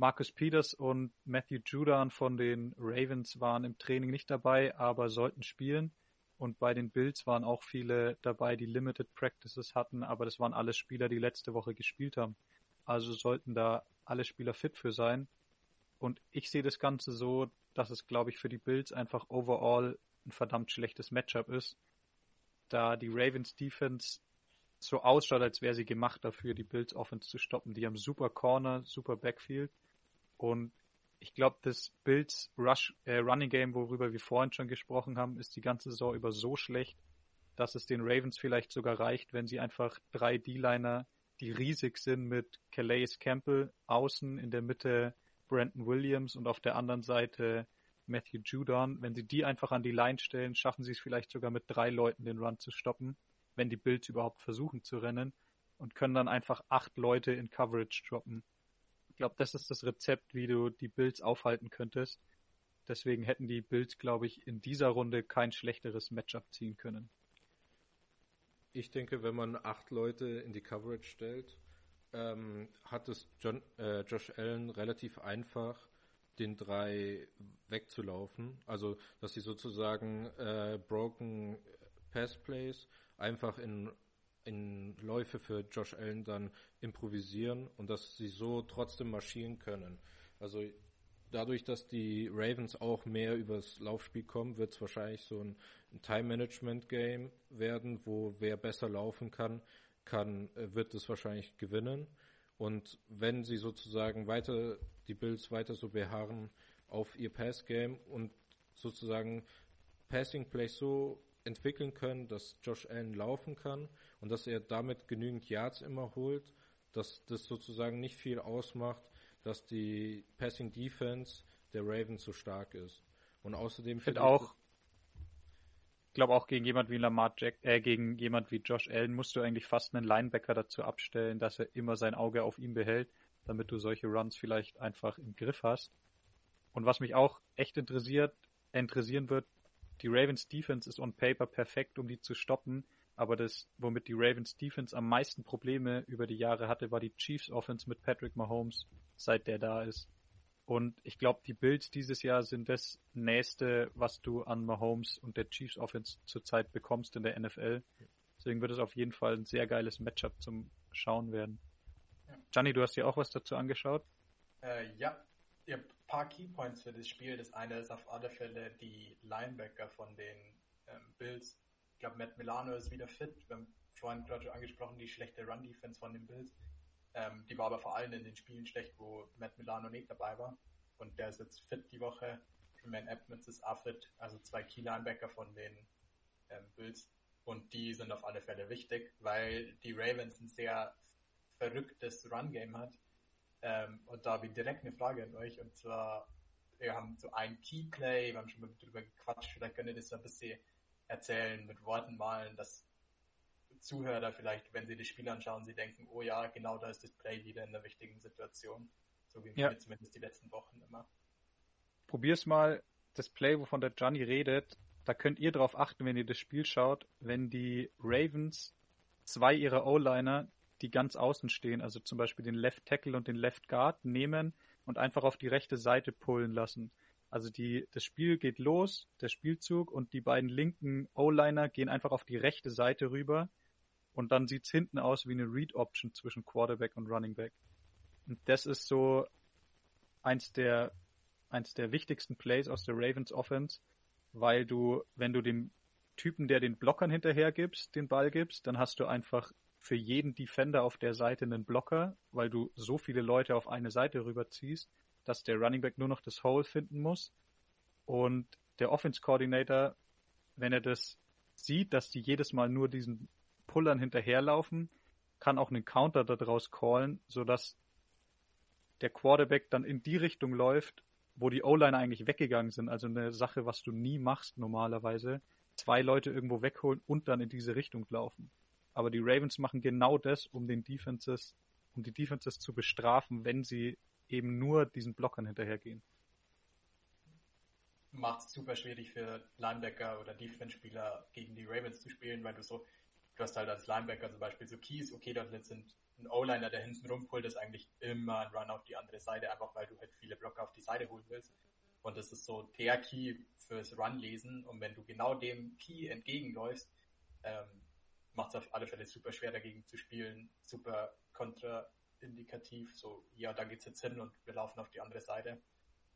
Marcus Peters und Matthew Judan von den Ravens waren im Training nicht dabei, aber sollten spielen. Und bei den Bills waren auch viele dabei, die Limited Practices hatten, aber das waren alles Spieler, die letzte Woche gespielt haben. Also sollten da alle Spieler fit für sein. Und ich sehe das Ganze so, dass es, glaube ich, für die Bills einfach overall ein verdammt schlechtes Matchup ist, da die Ravens Defense so ausschaut, als wäre sie gemacht dafür, die Bills Offense zu stoppen. Die haben super Corner, super Backfield und ich glaube, das Bills Rush, äh, Running Game, worüber wir vorhin schon gesprochen haben, ist die ganze Saison über so schlecht, dass es den Ravens vielleicht sogar reicht, wenn sie einfach drei D-Liner, die riesig sind mit Calais Campbell außen, in der Mitte Brandon Williams und auf der anderen Seite Matthew Judon, wenn sie die einfach an die Line stellen, schaffen sie es vielleicht sogar mit drei Leuten den Run zu stoppen, wenn die Bills überhaupt versuchen zu rennen und können dann einfach acht Leute in Coverage droppen. Ich glaube, das ist das Rezept, wie du die Bills aufhalten könntest. Deswegen hätten die Bills, glaube ich, in dieser Runde kein schlechteres Matchup ziehen können. Ich denke, wenn man acht Leute in die Coverage stellt, ähm, hat es John, äh, Josh Allen relativ einfach, den drei wegzulaufen. Also, dass sie sozusagen äh, Broken Pass Plays einfach in, in Läufe für Josh Allen dann improvisieren und dass sie so trotzdem marschieren können. Also, dadurch, dass die Ravens auch mehr übers Laufspiel kommen, wird es wahrscheinlich so ein, Time-Management-Game werden, wo wer besser laufen kann, kann, äh, wird es wahrscheinlich gewinnen. Und wenn sie sozusagen weiter, die Bills weiter so beharren auf ihr Pass-Game und sozusagen Passing Play so entwickeln können, dass Josh Allen laufen kann und dass er damit genügend Yards immer holt, dass das sozusagen nicht viel ausmacht, dass die Passing Defense der Ravens so stark ist. Und außerdem finde auch, ich glaube auch gegen jemand wie Lamar Jack, äh, gegen jemand wie Josh Allen musst du eigentlich fast einen Linebacker dazu abstellen, dass er immer sein Auge auf ihm behält, damit du solche Runs vielleicht einfach im Griff hast. Und was mich auch echt interessiert, interessieren wird, die Ravens Defense ist on paper perfekt, um die zu stoppen, aber das, womit die Ravens Defense am meisten Probleme über die Jahre hatte, war die Chiefs Offense mit Patrick Mahomes, seit der da ist. Und ich glaube, die Bills dieses Jahr sind das nächste, was du an Mahomes und der Chiefs Offense zurzeit bekommst in der NFL. Deswegen wird es auf jeden Fall ein sehr geiles Matchup zum Schauen werden. Gianni, du hast dir auch was dazu angeschaut? Äh, ja, ihr habt ein paar Keypoints für das Spiel. Das eine ist auf alle Fälle die Linebacker von den ähm, Bills. Ich glaube, Matt Milano ist wieder fit. Wir haben vorhin gerade angesprochen, die schlechte Run-Defense von den Bills. Ähm, die war aber vor allem in den Spielen schlecht, wo Matt Milano nicht dabei war. Und der ist jetzt fit die Woche. Tremaine Edmonds ist auch fit, also zwei Key-Linebacker von den ähm, Bills. Und die sind auf alle Fälle wichtig, weil die Ravens ein sehr verrücktes Run-Game hat. Ähm, und da habe ich direkt eine Frage an euch. Und zwar, wir haben so ein Key-Play, wir haben schon mal drüber gequatscht, vielleicht könnt ihr das ein bisschen erzählen, mit Worten malen, dass Zuhörer vielleicht, wenn sie das Spiel anschauen, sie denken, oh ja, genau da ist das Play wieder in der wichtigen Situation. So wie ja. zumindest die letzten Wochen immer. Probier's mal, das Play, wovon der Johnny redet, da könnt ihr darauf achten, wenn ihr das Spiel schaut, wenn die Ravens zwei ihrer O-Liner, die ganz außen stehen, also zum Beispiel den Left Tackle und den Left Guard, nehmen und einfach auf die rechte Seite pullen lassen. Also die, das Spiel geht los, der Spielzug und die beiden linken O-Liner gehen einfach auf die rechte Seite rüber und dann sieht's hinten aus wie eine Read-Option zwischen Quarterback und Running Back. Und das ist so eins der, eins der wichtigsten Plays aus der Ravens Offense, weil du, wenn du dem Typen, der den Blockern hinterher gibst, den Ball gibst, dann hast du einfach für jeden Defender auf der Seite einen Blocker, weil du so viele Leute auf eine Seite rüberziehst dass der Running Back nur noch das Hole finden muss. Und der Offense Coordinator, wenn er das sieht, dass die jedes Mal nur diesen Pullern hinterherlaufen, kann auch einen Counter daraus callen, sodass der Quarterback dann in die Richtung läuft, wo die O-Liner eigentlich weggegangen sind. Also eine Sache, was du nie machst normalerweise. Zwei Leute irgendwo wegholen und dann in diese Richtung laufen. Aber die Ravens machen genau das, um den Defenses, um die Defenses zu bestrafen, wenn sie eben nur diesen Blockern hinterhergehen. Macht es super schwierig für Linebacker oder Defense-Spieler gegen die Ravens zu spielen, weil du so, du hast halt als Linebacker zum Beispiel so Keys, okay, dort sind ein O-Liner, der hinten rumpult, ist eigentlich immer ein Run auf die andere Seite, einfach weil du halt viele Blocker auf die Seite holen willst. Und das ist so der Key fürs Run-Lesen. Und wenn du genau dem Key entgegenläufst, ähm, macht es auf alle Fälle super schwer dagegen zu spielen, super kontra indikativ, so, ja, da geht's jetzt hin und wir laufen auf die andere Seite.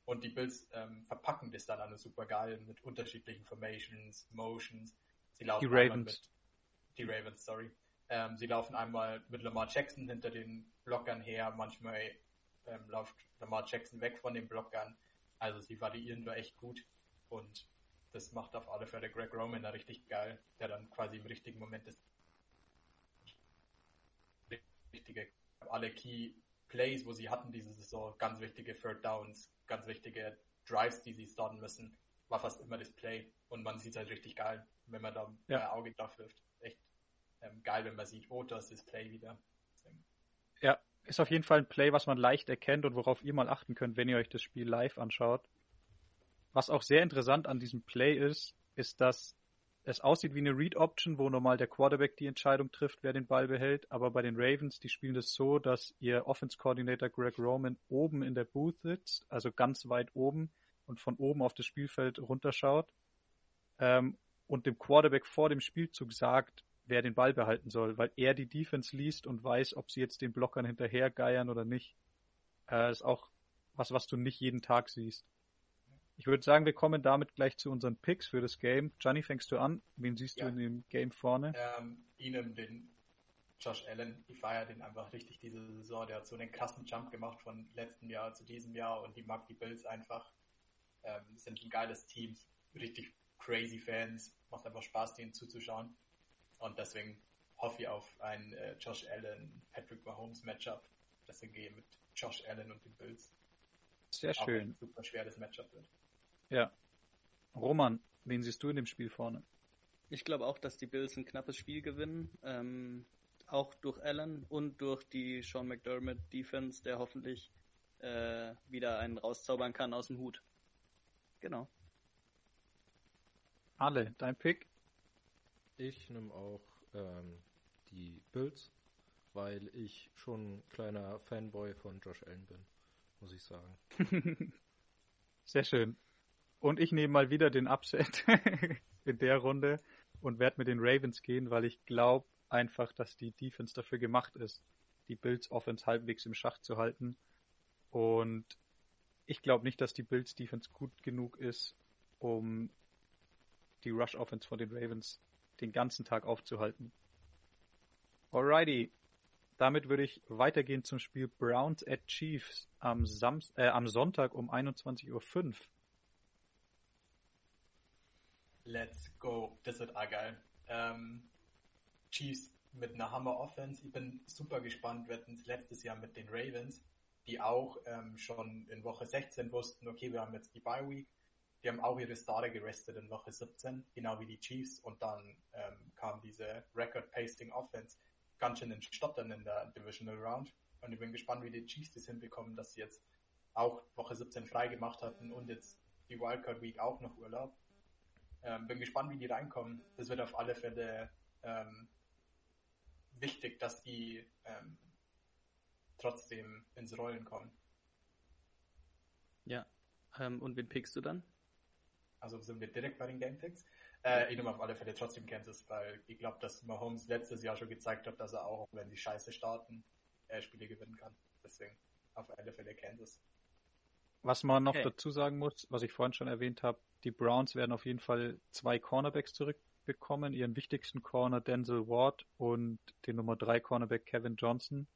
Und die Bills ähm, verpacken das dann alle super geil mit unterschiedlichen Formations, Motions. Sie laufen die Ravens. Mit, die Ravens, sorry. Ähm, sie laufen einmal mit Lamar Jackson hinter den Blockern her, manchmal ähm, läuft Lamar Jackson weg von den Blockern. Also sie variieren da echt gut und das macht auf alle Fälle Greg Roman da richtig geil, der dann quasi im richtigen Moment das richtige alle Key Plays, wo sie hatten diese Saison, ganz wichtige Third Downs, ganz wichtige Drives, die sie starten müssen, war fast immer das Play. Und man sieht es halt richtig geil, wenn man da ja. ein Auge drauf wirft. Echt ähm, geil, wenn man sieht, oh, das ist Play wieder. Ja, ist auf jeden Fall ein Play, was man leicht erkennt und worauf ihr mal achten könnt, wenn ihr euch das Spiel live anschaut. Was auch sehr interessant an diesem Play ist, ist, dass es aussieht wie eine Read-Option, wo normal der Quarterback die Entscheidung trifft, wer den Ball behält. Aber bei den Ravens, die spielen das so, dass ihr Offense-Coordinator Greg Roman oben in der Booth sitzt, also ganz weit oben und von oben auf das Spielfeld runterschaut ähm, und dem Quarterback vor dem Spielzug sagt, wer den Ball behalten soll, weil er die Defense liest und weiß, ob sie jetzt den Blockern hinterhergeiern oder nicht. Äh, ist auch was, was du nicht jeden Tag siehst. Ich würde sagen, wir kommen damit gleich zu unseren Picks für das Game. Johnny, fängst du an? Wen siehst ja. du in dem Game vorne? Ähm, Ihnen, den Josh Allen. Ich feiere den einfach richtig diese Saison. Der hat so einen krassen Jump gemacht von letztem Jahr zu diesem Jahr und die mag die Bills einfach. Ähm, sind ein geiles Team, richtig crazy Fans. Macht einfach Spaß, denen zuzuschauen. Und deswegen hoffe ich auf ein äh, Josh Allen, Patrick Mahomes Matchup. Deswegen gehe ich mit Josh Allen und den Bills. Sehr schön. Ein super schweres Matchup wird. Ja. Roman, wen siehst du in dem Spiel vorne? Ich glaube auch, dass die Bills ein knappes Spiel gewinnen. Ähm, auch durch Allen und durch die Sean McDermott Defense, der hoffentlich äh, wieder einen rauszaubern kann aus dem Hut. Genau. Alle, dein Pick? Ich nehme auch ähm, die Bills, weil ich schon ein kleiner Fanboy von Josh Allen bin, muss ich sagen. Sehr schön. Und ich nehme mal wieder den Upset in der Runde und werde mit den Ravens gehen, weil ich glaube einfach, dass die Defense dafür gemacht ist, die Bills Offense halbwegs im Schach zu halten. Und ich glaube nicht, dass die Bills Defense gut genug ist, um die Rush Offense von den Ravens den ganzen Tag aufzuhalten. Alrighty. Damit würde ich weitergehen zum Spiel Browns at Chiefs am, Samst äh, am Sonntag um 21.05 Uhr. Let's go. Das wird auch geil. Ähm, Chiefs mit einer Hammer Offense. Ich bin super gespannt. Wir hatten es letztes Jahr mit den Ravens, die auch ähm, schon in Woche 16 wussten, okay, wir haben jetzt die Bye Week. Die haben auch ihre Starter gerestet in Woche 17, genau wie die Chiefs. Und dann ähm, kam diese Record Pasting Offense ganz schön in Stottern in der Divisional Round. Und ich bin gespannt, wie die Chiefs das hinbekommen, dass sie jetzt auch Woche 17 frei gemacht hatten und jetzt die Wildcard Week auch noch Urlaub. Ähm, bin gespannt, wie die reinkommen. Das wird auf alle Fälle ähm, wichtig, dass die ähm, trotzdem ins Rollen kommen. Ja. Ähm, und wen pickst du dann? Also sind wir direkt bei den Game Picks. Äh, ich nehme auf alle Fälle trotzdem Kansas, weil ich glaube, dass Mahomes letztes Jahr schon gezeigt hat, dass er auch, wenn die Scheiße starten, äh, Spiele gewinnen kann. Deswegen auf alle Fälle Kansas. Was man noch okay. dazu sagen muss, was ich vorhin schon erwähnt habe, die Browns werden auf jeden Fall zwei Cornerbacks zurückbekommen, ihren wichtigsten Corner Denzel Ward und den Nummer drei Cornerback Kevin Johnson.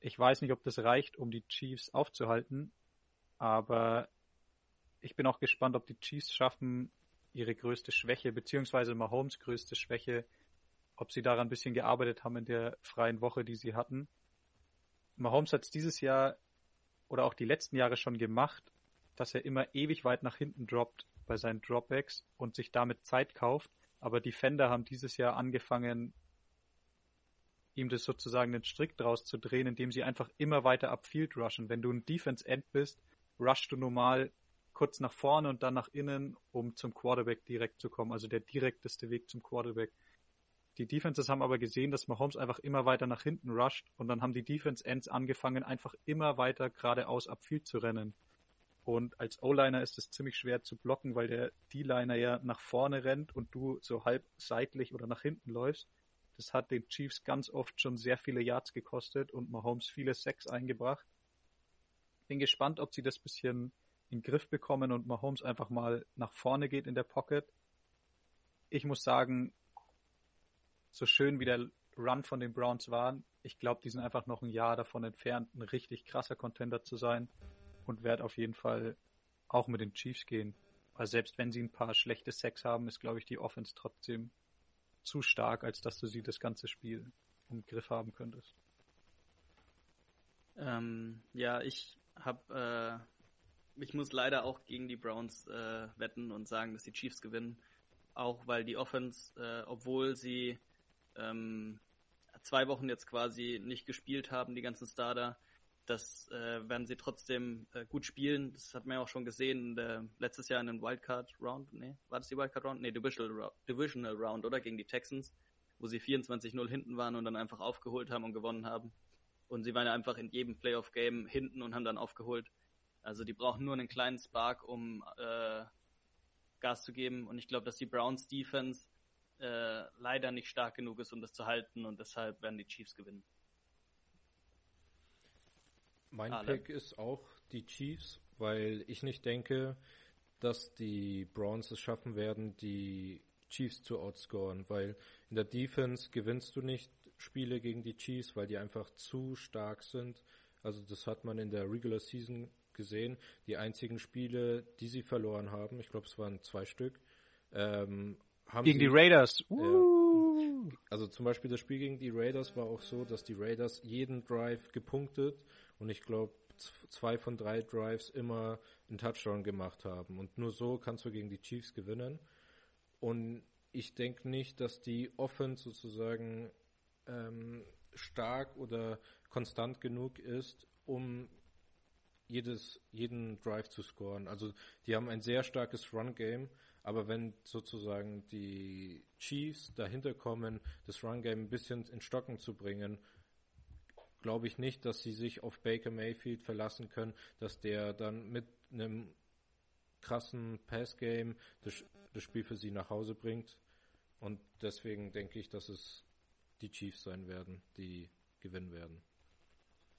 Ich weiß nicht, ob das reicht, um die Chiefs aufzuhalten, aber ich bin auch gespannt, ob die Chiefs schaffen, ihre größte Schwäche, beziehungsweise Mahomes größte Schwäche, ob sie daran ein bisschen gearbeitet haben in der freien Woche, die sie hatten. Mahomes hat es dieses Jahr oder auch die letzten Jahre schon gemacht, dass er immer ewig weit nach hinten droppt bei seinen Dropbacks und sich damit Zeit kauft. Aber die Fender haben dieses Jahr angefangen, ihm das sozusagen den Strick draus zu drehen, indem sie einfach immer weiter upfield rushen. Wenn du ein Defense End bist, rushst du normal kurz nach vorne und dann nach innen, um zum Quarterback direkt zu kommen. Also der direkteste Weg zum Quarterback. Die Defenses haben aber gesehen, dass Mahomes einfach immer weiter nach hinten rusht und dann haben die Defense Ends angefangen, einfach immer weiter geradeaus upfield zu rennen. Und als O-Liner ist es ziemlich schwer zu blocken, weil der D-Liner ja nach vorne rennt und du so halb seitlich oder nach hinten läufst. Das hat den Chiefs ganz oft schon sehr viele Yards gekostet und Mahomes viele Sacks eingebracht. Bin gespannt, ob sie das bisschen in den Griff bekommen und Mahomes einfach mal nach vorne geht in der Pocket. Ich muss sagen, so schön wie der Run von den Browns war, ich glaube, die sind einfach noch ein Jahr davon entfernt, ein richtig krasser Contender zu sein und werde auf jeden Fall auch mit den Chiefs gehen. Weil selbst wenn sie ein paar schlechte Sex haben, ist, glaube ich, die Offense trotzdem zu stark, als dass du sie das ganze Spiel im Griff haben könntest. Ähm, ja, ich habe, äh, ich muss leider auch gegen die Browns äh, wetten und sagen, dass die Chiefs gewinnen. Auch weil die Offense, äh, obwohl sie ähm, zwei Wochen jetzt quasi nicht gespielt haben, die ganzen Starter, das äh, werden sie trotzdem äh, gut spielen. Das hat man ja auch schon gesehen der, letztes Jahr in den Wildcard Round. Nee, war das die Wildcard Round? Nee, Divisional, Divisional Round, oder? Gegen die Texans, wo sie 24-0 hinten waren und dann einfach aufgeholt haben und gewonnen haben. Und sie waren ja einfach in jedem Playoff-Game hinten und haben dann aufgeholt. Also die brauchen nur einen kleinen Spark, um äh, Gas zu geben. Und ich glaube, dass die Browns Defense äh, leider nicht stark genug ist, um das zu halten. Und deshalb werden die Chiefs gewinnen. Mein Alle. Pick ist auch die Chiefs, weil ich nicht denke, dass die Browns es schaffen werden, die Chiefs zu outscoren, weil in der Defense gewinnst du nicht Spiele gegen die Chiefs, weil die einfach zu stark sind. Also das hat man in der Regular Season gesehen. Die einzigen Spiele, die sie verloren haben, ich glaube es waren zwei Stück, ähm, haben gegen sie, die Raiders. Uh. Also zum Beispiel das Spiel gegen die Raiders war auch so, dass die Raiders jeden Drive gepunktet und ich glaube zwei von drei Drives immer einen Touchdown gemacht haben. Und nur so kannst du gegen die Chiefs gewinnen. Und ich denke nicht, dass die Offense sozusagen ähm, stark oder konstant genug ist, um jedes, jeden Drive zu scoren. Also die haben ein sehr starkes Run-Game, aber wenn sozusagen die Chiefs dahinter kommen, das Run-Game ein bisschen in Stocken zu bringen, glaube ich nicht, dass sie sich auf Baker Mayfield verlassen können, dass der dann mit einem krassen Pass-Game das, das Spiel für sie nach Hause bringt. Und deswegen denke ich, dass es die Chiefs sein werden, die gewinnen werden.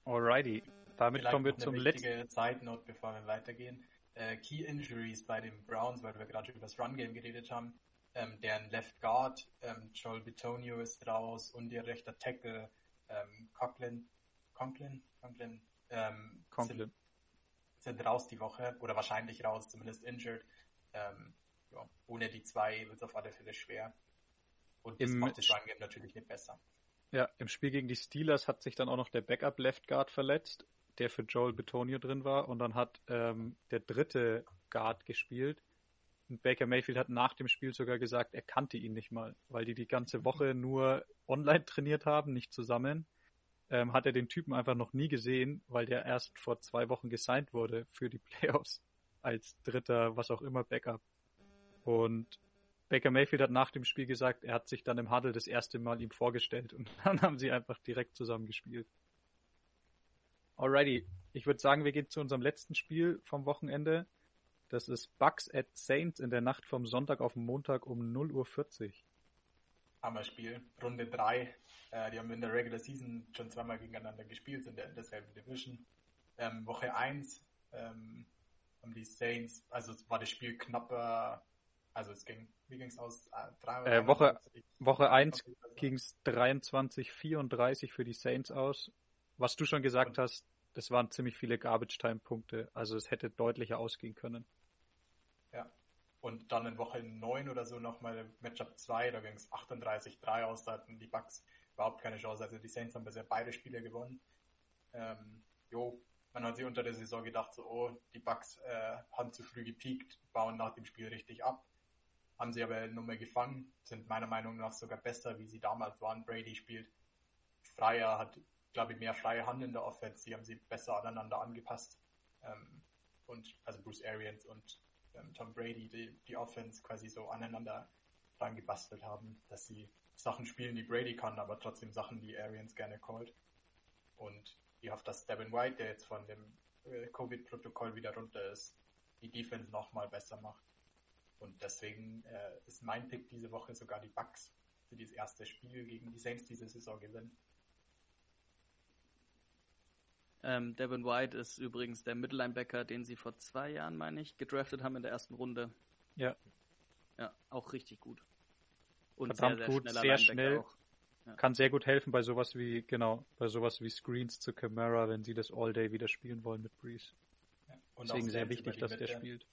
Alrighty, damit Vielleicht kommen wir zum eine letzten. wichtige Side Note, bevor wir weitergehen. Äh, Key Injuries bei den Browns, weil wir gerade über das Run Game geredet haben. Ähm, deren Left Guard, ähm, Joel Bitonio ist raus und ihr rechter Tackle, ähm, Conklin, Conklin, Conklin, ähm, Conklin. Sind, sind raus die Woche oder wahrscheinlich raus, zumindest injured. Ähm, ja, ohne die zwei wird es auf alle Fälle schwer. Und das Im- macht das Run Game natürlich nicht besser. Ja, im Spiel gegen die Steelers hat sich dann auch noch der Backup Left Guard verletzt, der für Joel Betonio drin war. Und dann hat ähm, der dritte Guard gespielt. Und Baker Mayfield hat nach dem Spiel sogar gesagt, er kannte ihn nicht mal, weil die die ganze Woche nur online trainiert haben, nicht zusammen. Ähm, hat er den Typen einfach noch nie gesehen, weil der erst vor zwei Wochen gesigned wurde für die Playoffs als dritter, was auch immer, Backup. Und Baker Mayfield hat nach dem Spiel gesagt, er hat sich dann im Huddle das erste Mal ihm vorgestellt und dann haben sie einfach direkt zusammen gespielt. Alrighty, ich würde sagen, wir gehen zu unserem letzten Spiel vom Wochenende. Das ist Bucks at Saints in der Nacht vom Sonntag auf den Montag um 0.40 Uhr. Hammerspiel. Runde 3. Äh, die haben in der Regular Season schon zweimal gegeneinander gespielt, sind in derselben Division. Ähm, Woche 1 ähm, haben die Saints, also es war das Spiel knapper, also es ging, wie ging es aus? Äh, drei- Äh, Woche- 21? Woche 1 ging es 23-34 für die Saints aus. Was du schon gesagt hast, das waren ziemlich viele Garbage-Time-Punkte, also es hätte deutlicher ausgehen können. Ja. Und dann in Woche 9 oder so nochmal Matchup 2, da ging es 38-3 aus, da hatten die Bucks überhaupt keine Chance. Also die Saints haben bisher beide Spiele gewonnen. Ähm, jo, man hat sich unter der Saison gedacht, so, oh, die Bucks äh, haben zu früh gepiekt, bauen nach dem Spiel richtig ab. Haben sie aber nur mehr gefangen, sind meiner Meinung nach sogar besser, wie sie damals waren. Brady spielt freier, hat, glaube ich, mehr freie Hand in der Offense. Sie haben sie besser aneinander angepasst. Ähm, und also Bruce Arians und ähm, Tom Brady die, die Offense quasi so aneinander dran gebastelt haben, dass sie Sachen spielen, die Brady kann, aber trotzdem Sachen, die Arians gerne callt. Und ich hoffe, dass Devin White, der jetzt von dem äh, Covid-Protokoll wieder runter ist, die Defense nochmal besser macht. Und deswegen äh, ist mein Pick diese Woche sogar die Bucks, die das erste Spiel gegen die Saints diese Saison gewinnen. Ähm, Devin White ist übrigens der Mittellinebacker, den sie vor zwei Jahren, meine ich, gedraftet haben in der ersten Runde. Ja. Ja, auch richtig gut. Und Verdammt sehr, sehr gut, schneller sehr Linebacker schnell. auch. Kann sehr gut helfen bei sowas wie, genau, bei sowas wie Screens zu Camara, wenn sie das All-Day wieder spielen wollen mit Breeze. Ja. Und Deswegen sehr wichtig, dass der spielt.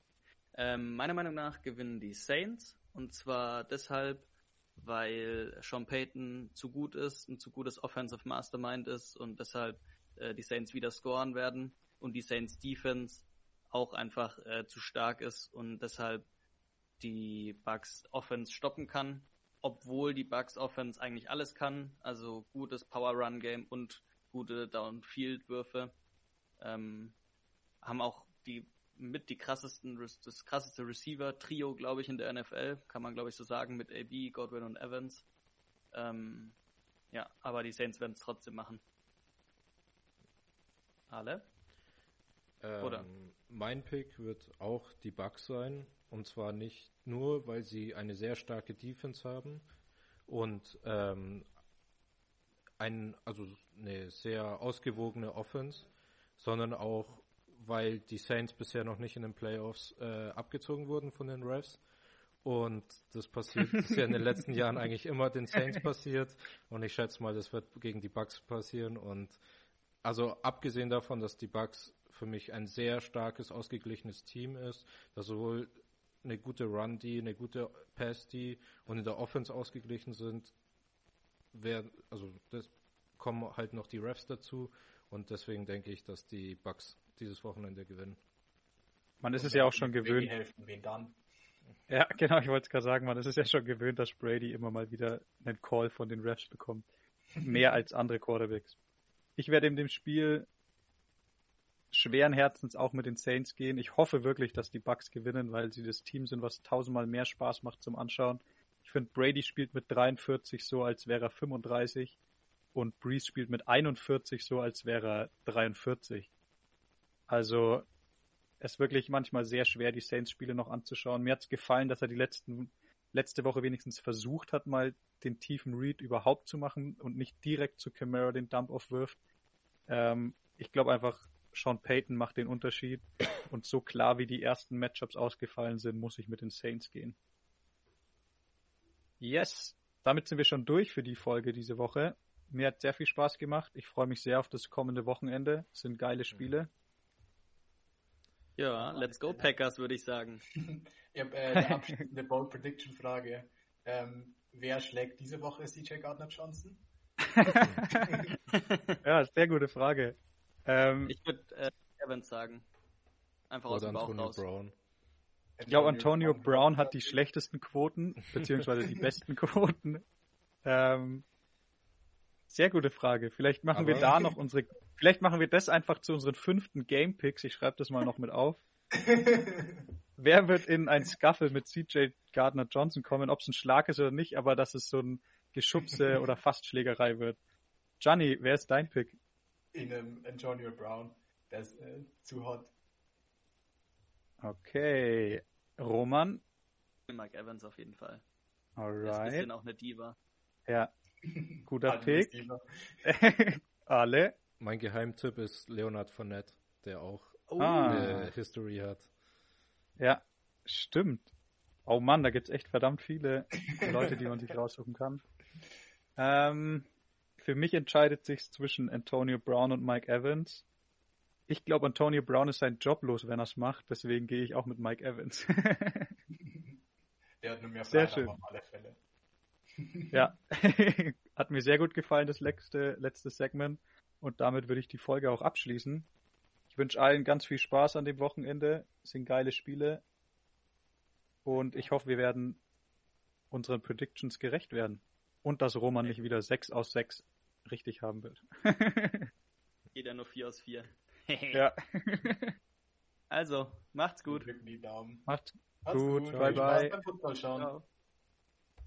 Ähm, meiner Meinung nach gewinnen die Saints und zwar deshalb, weil Sean Payton zu gut ist, ein zu gutes Offensive Mastermind ist und deshalb äh, die Saints wieder scoren werden und die Saints Defense auch einfach äh, zu stark ist und deshalb die Bucks Offense stoppen kann, obwohl die Bucks Offense eigentlich alles kann, also gutes Power Run Game und gute Downfield Würfe. Ähm, haben auch die mit die krassesten, das krasseste Receiver-Trio, glaube ich, in der NFL, kann man, glaube ich, so sagen, mit AB, Godwin und Evans. Ähm, ja, aber die Saints werden es trotzdem machen. Alle? Oder? Ähm, mein Pick wird auch die Bucks sein. Und zwar nicht nur, weil sie eine sehr starke Defense haben und ähm, ein, also eine sehr ausgewogene Offense, sondern auch, weil die Saints bisher noch nicht in den Playoffs äh, abgezogen wurden von den Refs. Und das passiert, das ist ja in den letzten Jahren eigentlich immer den Saints passiert. Und ich schätze mal, das wird gegen die Bucks passieren. Und also abgesehen davon, dass die Bucks für mich ein sehr starkes, ausgeglichenes Team ist, das sowohl eine gute Run-D, eine gute Pass-D und in der Offense ausgeglichen sind, wer, also das kommen halt noch die Refs dazu und deswegen denke ich, dass die Bucks dieses Wochenende gewinnen. Man ist es ja auch schon gewöhnt. Helfen, wen dann? Ja, genau, ich wollte es gerade sagen, man ist es ja schon gewöhnt, dass Brady immer mal wieder einen Call von den Refs bekommt. Mehr als andere Quarterbacks. Ich werde in dem Spiel schweren Herzens auch mit den Saints gehen. Ich hoffe wirklich, dass die Bucks gewinnen, weil sie das Team sind, was tausendmal mehr Spaß macht zum Anschauen. Ich finde, Brady spielt mit 43 so, als wäre er 35 und Breeze spielt mit 41 so, als wäre er 43. Also es ist wirklich manchmal sehr schwer, die Saints-Spiele noch anzuschauen. Mir hat es gefallen, dass er die letzten, letzte Woche wenigstens versucht hat, mal den tiefen Read überhaupt zu machen und nicht direkt zu Camara den Dump-Off wirft. Ähm, ich glaube einfach, Sean Payton macht den Unterschied. Und so klar wie die ersten Matchups ausgefallen sind, muss ich mit den Saints gehen. Yes, damit sind wir schon durch für die Folge diese Woche. Mir hat sehr viel Spaß gemacht. Ich freue mich sehr auf das kommende Wochenende. Es sind geile Spiele. Ja, let's go Packers, würde ich sagen. ich habe äh, eine abschließende Bold Prediction Frage. Ähm, wer schlägt diese Woche CJ Gardner Johnson? ja, sehr gute Frage. Ähm, ich würde äh, Evans sagen. Einfach aus dem Bauch Antonio raus. Brown. Ich glaube, Antonio Brown hat die schlechtesten Quoten, beziehungsweise die besten Quoten. Ähm, sehr gute Frage. Vielleicht machen Aber- wir da noch unsere, vielleicht machen wir das einfach zu unseren fünften Game Picks. Ich schreibe das mal noch mit auf. Wer wird in ein Scuffle mit CJ Gardner Johnson kommen, ob es ein Schlag ist oder nicht, aber dass es so ein Geschubse oder Fastschlägerei wird. Gianni, wer ist dein Pick? In einem Antonio Brown. Der ist äh, zu hot. Okay. Roman. Mike Evans auf jeden Fall. Der ist ein Alright. bisschen auch eine Diva. Ja. Guter Pick. Alle. Mein Geheimtipp ist Leonard Fournette, der auch Oh, eine History hat. Ja, stimmt. Oh Mann, da gibt's echt verdammt viele Leute, die man sich raussuchen kann. Ähm, für mich entscheidet sich zwischen Antonio Brown und Mike Evans. Ich glaube, Antonio Brown ist sein Job los, wenn er es macht. Deswegen gehe ich auch mit Mike Evans. Der hat nur mehr Sehr Freiheit, schön. aber auf alle Fälle. Ja, hat mir sehr gut gefallen, das letzte, letzte Segment. Und damit würde ich die Folge auch abschließen. Ich wünsche allen ganz viel Spaß an dem Wochenende. Es sind geile Spiele. Und ich hoffe, wir werden unseren Predictions gerecht werden. Und dass Roman nicht wieder 6 aus 6 richtig haben wird. Jeder nur 4 aus 4. ja. Also, macht's gut. Drücken die Daumen. Macht's Macht's Gut, gut. bye, Viel Spaß bye. beim Football schauen. Ciao.